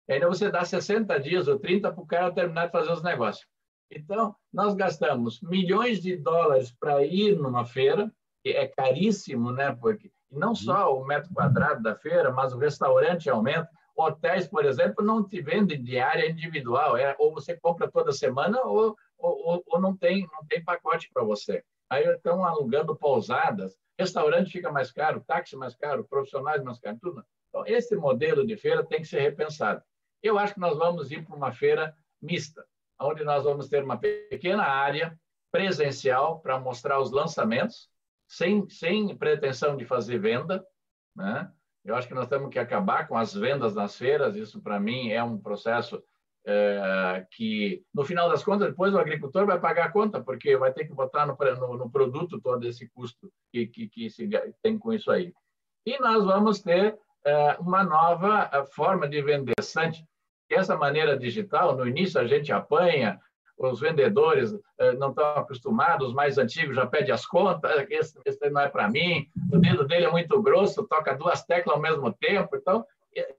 e ainda você dá 60 dias ou 30 para o cara terminar de fazer os negócios. Então, nós gastamos milhões de dólares para ir numa feira, que é caríssimo, né? Porque não só o metro quadrado da feira, mas o restaurante aumenta. Hotéis, por exemplo, não te vendem diária individual, é ou você compra toda semana ou, ou, ou não tem não tem pacote para você. Aí estão alugando pousadas, restaurante fica mais caro, táxi mais caro, profissionais mais caro, tudo. Então, esse modelo de feira tem que ser repensado. Eu acho que nós vamos ir para uma feira mista, onde nós vamos ter uma pequena área presencial para mostrar os lançamentos, sem, sem pretensão de fazer venda. Né? Eu acho que nós temos que acabar com as vendas nas feiras. Isso, para mim, é um processo é, que, no final das contas, depois o agricultor vai pagar a conta, porque vai ter que botar no, no, no produto todo esse custo que, que, que se tem com isso aí. E nós vamos ter é, uma nova é, forma de vender. Sante, essa maneira digital, no início a gente apanha, os vendedores eh, não estão acostumados, os mais antigos já pedem as contas, esse, esse não é para mim, o dedo dele é muito grosso, toca duas teclas ao mesmo tempo, então eh,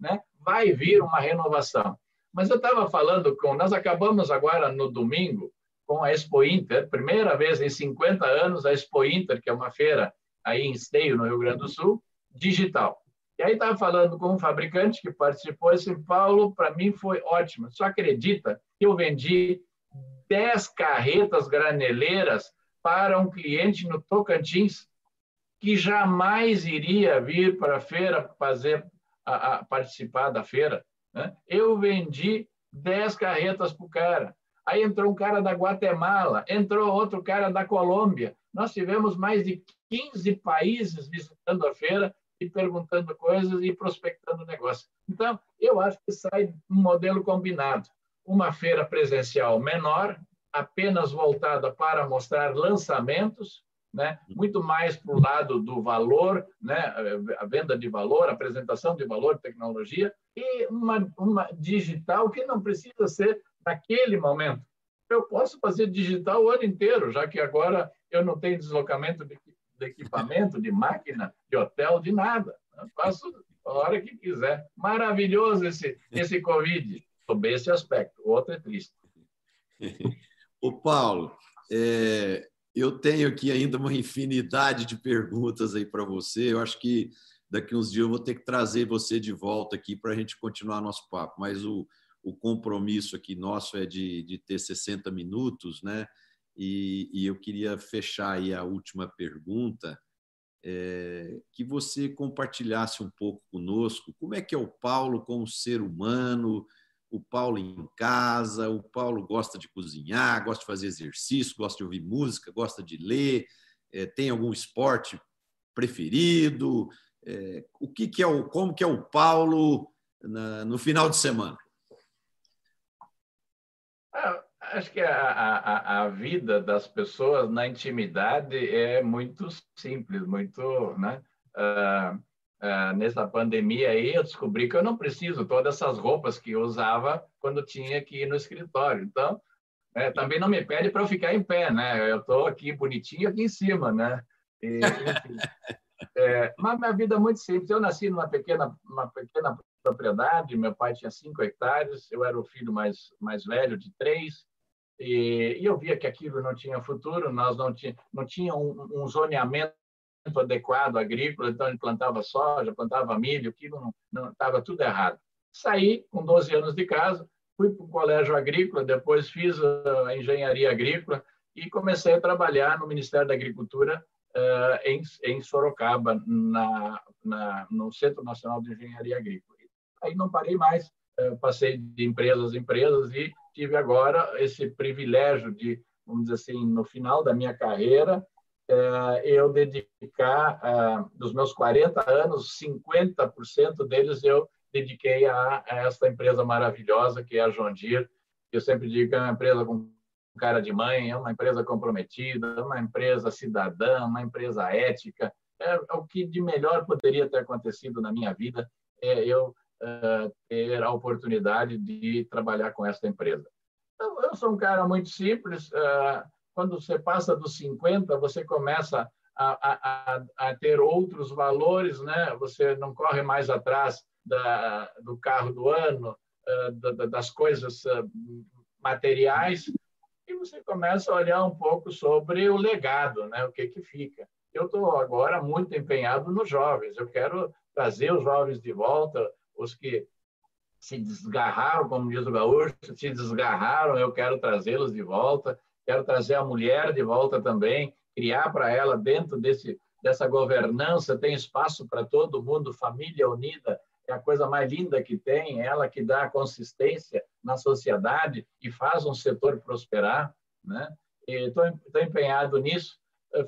né, vai vir uma renovação. Mas eu estava falando com, nós acabamos agora no domingo com a Expo Inter, primeira vez em 50 anos a Expo Inter, que é uma feira aí em Esteio, no Rio Grande do Sul, digital. E aí estava falando com um fabricante que participou, esse Paulo, para mim foi ótimo. Só acredita que eu vendi 10 carretas graneleiras para um cliente no Tocantins que jamais iria vir para a feira fazer a, a participar da feira. Né? Eu vendi 10 carretas para o cara. Aí entrou um cara da Guatemala, entrou outro cara da Colômbia. Nós tivemos mais de 15 países visitando a feira e perguntando coisas e prospectando negócio. Então, eu acho que sai um modelo combinado. Uma feira presencial menor, apenas voltada para mostrar lançamentos, né? muito mais para o lado do valor, né? a venda de valor, a apresentação de valor, tecnologia, e uma, uma digital que não precisa ser naquele momento. Eu posso fazer digital o ano inteiro, já que agora eu não tenho deslocamento de de equipamento, de máquina, de hotel, de nada. Eu faço a hora que quiser. Maravilhoso esse, esse Covid, sob esse aspecto. O outro é triste. O Paulo, é, eu tenho aqui ainda uma infinidade de perguntas aí para você. Eu acho que daqui uns dias eu vou ter que trazer você de volta aqui para a gente continuar nosso papo. Mas o, o compromisso aqui nosso é de, de ter 60 minutos, né? E, e eu queria fechar aí a última pergunta, é, que você compartilhasse um pouco conosco como é que é o Paulo como ser humano, o Paulo em casa, o Paulo gosta de cozinhar, gosta de fazer exercício, gosta de ouvir música, gosta de ler, é, tem algum esporte preferido, é, o que, que é o, como que é o Paulo na, no final de semana? Acho que a, a, a vida das pessoas na intimidade é muito simples, muito, né? Uh, uh, nessa pandemia aí eu descobri que eu não preciso todas essas roupas que eu usava quando tinha que ir no escritório. Então, é, também não me pede para eu ficar em pé, né? Eu estou aqui bonitinho aqui em cima, né? E, enfim, é, mas minha vida é muito simples. Eu nasci numa pequena, uma pequena propriedade. Meu pai tinha cinco hectares. Eu era o filho mais mais velho de três. E, e eu via que aquilo não tinha futuro, nós não tinha, não tinha um, um zoneamento adequado agrícola, então ele plantava soja, plantava milho, aquilo não estava tudo errado. Saí com 12 anos de casa, fui para o colégio agrícola, depois fiz a engenharia agrícola e comecei a trabalhar no Ministério da Agricultura uh, em, em Sorocaba, na, na, no Centro Nacional de Engenharia Agrícola. Aí não parei mais, passei de empresas em empresas e tive agora esse privilégio de, vamos dizer assim, no final da minha carreira, é, eu dedicar, é, dos meus 40 anos, 50% deles eu dediquei a, a essa empresa maravilhosa que é a John Deere. Eu sempre digo que é uma empresa com cara de mãe, é uma empresa comprometida, é uma empresa cidadã, uma empresa ética. É, é o que de melhor poderia ter acontecido na minha vida. É eu ter a oportunidade de trabalhar com essa empresa. Eu, eu sou um cara muito simples, quando você passa dos 50, você começa a, a, a ter outros valores, né? Você não corre mais atrás da, do carro do ano, eh, das coisas eh, materiais, e você começa a olhar um pouco sobre o legado, né? O que que fica. Eu estou agora muito empenhado nos jovens. Eu quero trazer os jovens de volta, os que se desgarraram, como diz o gaúcho, se desgarraram, eu quero trazê-los de volta, quero trazer a mulher de volta também, criar para ela dentro desse dessa governança tem espaço para todo mundo, família unida é a coisa mais linda que tem, ela que dá consistência na sociedade e faz um setor prosperar, né? Estou empenhado nisso.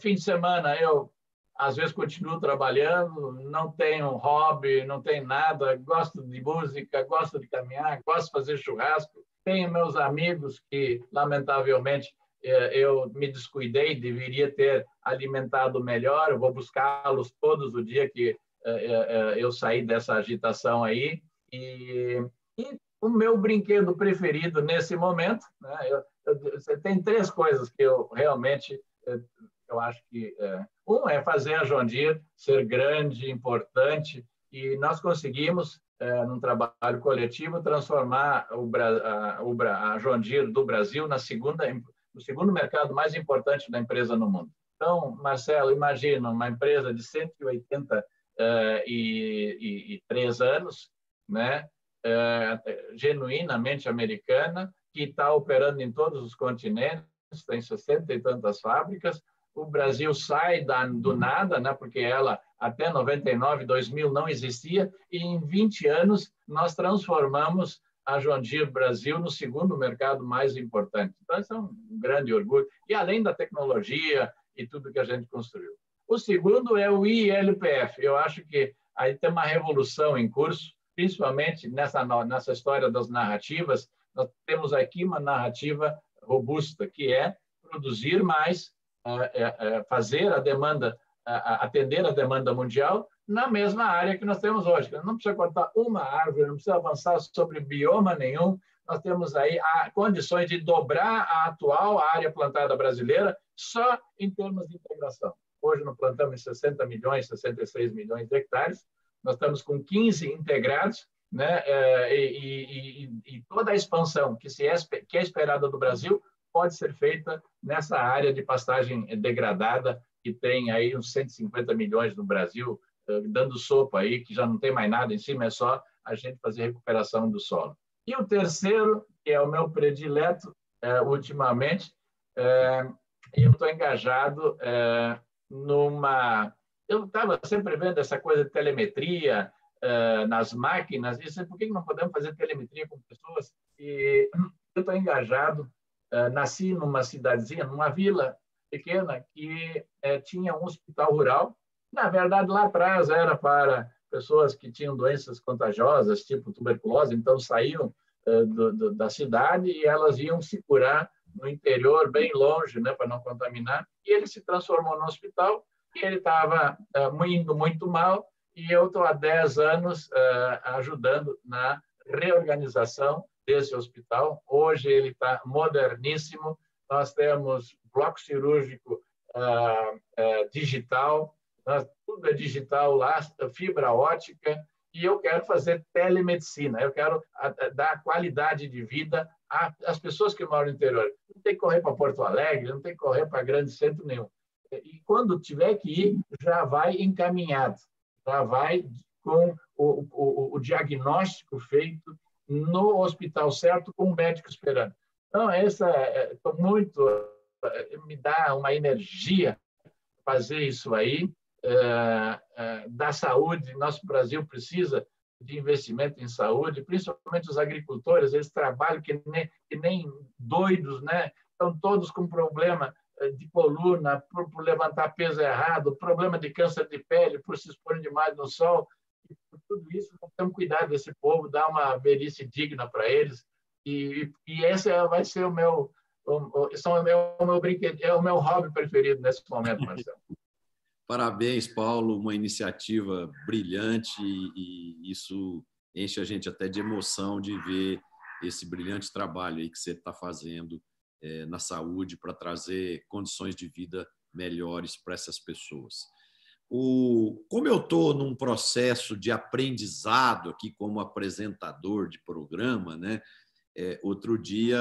Fim de semana eu às vezes continuo trabalhando, não tenho hobby, não tenho nada, gosto de música, gosto de caminhar, gosto de fazer churrasco. Tenho meus amigos que, lamentavelmente, é, eu me descuidei, deveria ter alimentado melhor, eu vou buscá-los todos o dia que é, é, eu saí dessa agitação aí. E, e o meu brinquedo preferido nesse momento, né, eu, eu, tem três coisas que eu realmente eu acho que é, um é fazer a John Deere ser grande, importante, e nós conseguimos, é, num trabalho coletivo, transformar o, a, o, a John Deere do Brasil na segunda, no segundo mercado mais importante da empresa no mundo. Então, Marcelo, imagina uma empresa de 183 uh, anos, né, uh, genuinamente americana, que está operando em todos os continentes, tem 60 e tantas fábricas, o Brasil sai da, do nada, né, porque ela até 99, 2000 não existia, e em 20 anos nós transformamos a John Deere Brasil no segundo mercado mais importante. Então, isso é um grande orgulho. E além da tecnologia e tudo que a gente construiu. O segundo é o ILPF. Eu acho que aí tem uma revolução em curso, principalmente nessa, nessa história das narrativas. Nós temos aqui uma narrativa robusta, que é produzir mais fazer a demanda, atender a demanda mundial na mesma área que nós temos hoje. Não precisa cortar uma árvore, não precisa avançar sobre bioma nenhum. Nós temos aí condições de dobrar a atual área plantada brasileira só em termos de integração. Hoje nós plantamos 60 milhões, 66 milhões de hectares. Nós estamos com 15 integrados, né? É, e, e, e toda a expansão que, se é, que é esperada do Brasil pode ser feita nessa área de pastagem degradada, que tem aí uns 150 milhões no Brasil, eh, dando sopa aí, que já não tem mais nada em cima, é só a gente fazer recuperação do solo. E o terceiro, que é o meu predileto é, ultimamente, é, eu estou engajado é, numa. Eu estava sempre vendo essa coisa de telemetria nas máquinas, e por que não podemos fazer telemetria com pessoas? E eu estou engajado nasci numa cidadezinha, numa vila pequena, que eh, tinha um hospital rural. Na verdade, lá atrás era para pessoas que tinham doenças contagiosas, tipo tuberculose, então saíam eh, do, do, da cidade e elas iam se curar no interior, bem longe, né, para não contaminar. E ele se transformou no hospital e ele estava uh, indo muito mal e eu estou há 10 anos uh, ajudando na reorganização desse hospital. Hoje ele está moderníssimo. Nós temos bloco cirúrgico uh, uh, digital, nós, tudo é digital lá, fibra ótica. E eu quero fazer telemedicina. Eu quero dar qualidade de vida às pessoas que moram no interior. Não tem que correr para Porto Alegre, não tem que correr para grande centro nenhum. E quando tiver que ir, já vai encaminhado, já vai com o, o, o diagnóstico feito no hospital certo com o médico esperando. Então, essa estou é, muito é, me dá uma energia fazer isso aí é, é, da saúde. Nosso Brasil precisa de investimento em saúde, principalmente os agricultores. Eles trabalham que nem, que nem doidos, né? Estão todos com problema é, de coluna por, por levantar peso errado, problema de câncer de pele por se expor demais no sol por tudo isso, temos que cuidar desse povo, dar uma velhice digna para eles. E, e esse é, vai ser o meu, o, o, é o meu, o meu brinquedo, é o meu hobby preferido nesse momento, Marcelo. Parabéns, Paulo, uma iniciativa brilhante e, e isso enche a gente até de emoção de ver esse brilhante trabalho aí que você está fazendo é, na saúde para trazer condições de vida melhores para essas pessoas. O, como eu estou num processo de aprendizado aqui como apresentador de programa, né? É, outro dia,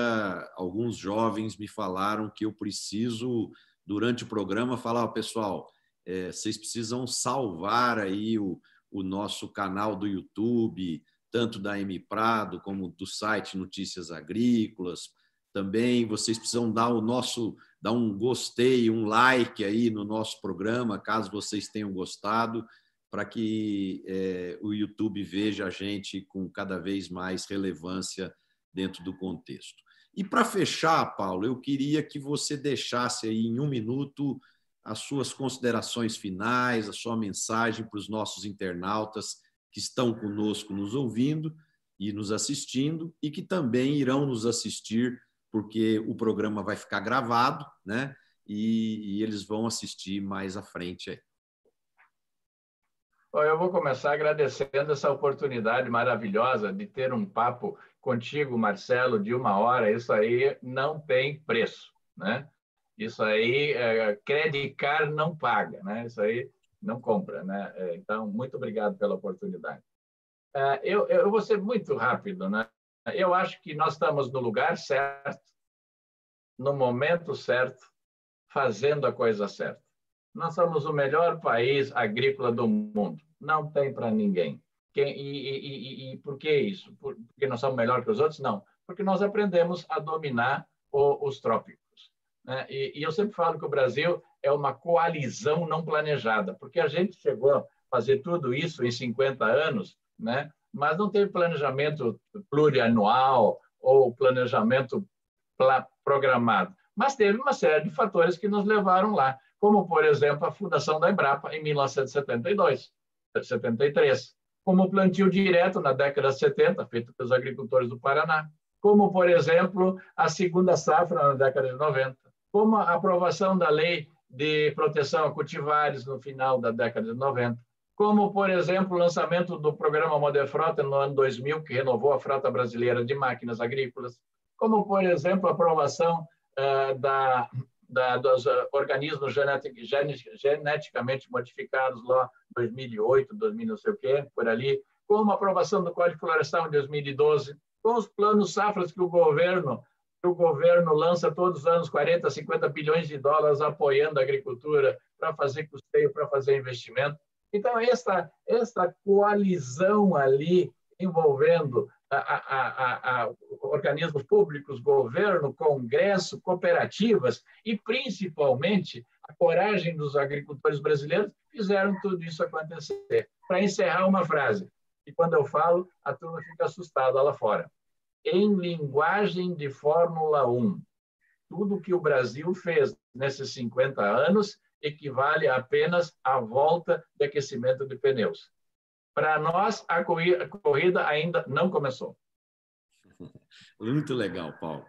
alguns jovens me falaram que eu preciso, durante o programa, falar, pessoal, é, vocês precisam salvar aí o, o nosso canal do YouTube, tanto da M Prado como do site Notícias Agrícolas. Também vocês precisam dar o nosso dar um gostei, um like aí no nosso programa, caso vocês tenham gostado, para que é, o YouTube veja a gente com cada vez mais relevância dentro do contexto. E para fechar, Paulo, eu queria que você deixasse aí em um minuto as suas considerações finais, a sua mensagem para os nossos internautas que estão conosco nos ouvindo e nos assistindo e que também irão nos assistir porque o programa vai ficar gravado, né? E, e eles vão assistir mais à frente aí. Eu vou começar agradecendo essa oportunidade maravilhosa de ter um papo contigo, Marcelo, de uma hora. Isso aí não tem preço, né? Isso aí, é, credicar não paga, né? Isso aí não compra, né? É, então, muito obrigado pela oportunidade. É, eu, eu vou ser muito rápido, né? Eu acho que nós estamos no lugar certo, no momento certo, fazendo a coisa certa. Nós somos o melhor país agrícola do mundo. Não tem para ninguém. Quem, e, e, e, e, por que isso? Porque nós somos melhor que os outros? Não. Porque nós aprendemos a dominar o, os trópicos. Né? E, eu sempre falo que o Brasil é uma coalizão não planejada, porque a gente chegou a fazer tudo isso em 50 anos, né? Mas não teve planejamento plurianual ou planejamento programado. Mas teve uma série de fatores que nos levaram lá, como, por exemplo, a fundação da Embrapa em 1972, 73, como o plantio direto na década de 70, feito pelos agricultores do Paraná, como, por exemplo, a segunda safra na década de 90, como a aprovação da lei de proteção a cultivares no final da década de 90, como, por exemplo, o lançamento do programa Moderfrota no ano 2000, que renovou a frota brasileira de máquinas agrícolas, como, por exemplo, a aprovação uh, da, da, dos uh, organismos genetic, geneticamente modificados lá em 2008, 2000 não sei o quê, por ali, como a aprovação do Código Florestal em 2012, com os planos safras que o governo que o governo lança todos os anos 40, 50 bilhões de dólares apoiando a agricultura para fazer custeio, para fazer investimento. Então, esta, esta coalizão ali envolvendo a, a, a, organismos públicos, governo, congresso, cooperativas e, principalmente, a coragem dos agricultores brasileiros fizeram tudo isso acontecer. Para encerrar uma frase, e quando eu falo, a turma fica assustada lá fora. Em linguagem de Fórmula 1, tudo que o Brasil fez nesses 50 anos equivale apenas à volta de aquecimento de pneus. Para nós, a corrida ainda não começou. Muito legal, Paulo.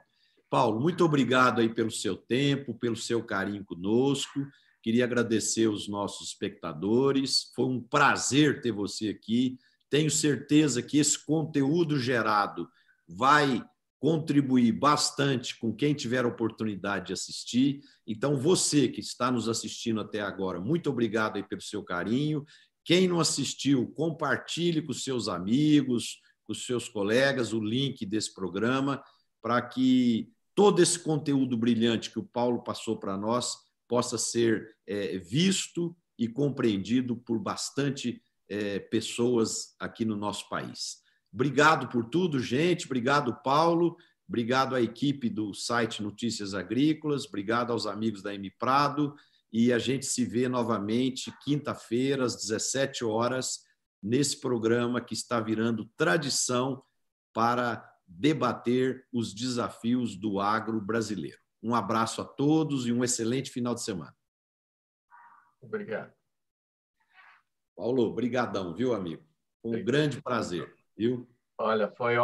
Paulo, muito obrigado aí pelo seu tempo, pelo seu carinho conosco. Queria agradecer os nossos espectadores. Foi um prazer ter você aqui. Tenho certeza que esse conteúdo gerado vai contribuir bastante com quem tiver a oportunidade de assistir. Então, você que está nos assistindo até agora, muito obrigado aí pelo seu carinho. Quem não assistiu, compartilhe com seus amigos, com seus colegas o link desse programa para que todo esse conteúdo brilhante que o Paulo passou para nós possa ser é, visto e compreendido por bastante é, pessoas aqui no nosso país. Obrigado por tudo, gente. Obrigado, Paulo. Obrigado à equipe do site Notícias Agrícolas. Obrigado aos amigos da M Prado. E a gente se vê novamente quinta-feira, às 17 horas, nesse programa que está virando tradição para debater os desafios do agro brasileiro. Um abraço a todos e um excelente final de semana. Obrigado. Paulo, brigadão, viu, amigo? Um Obrigado. grande prazer, viu? Olha, foi ótimo.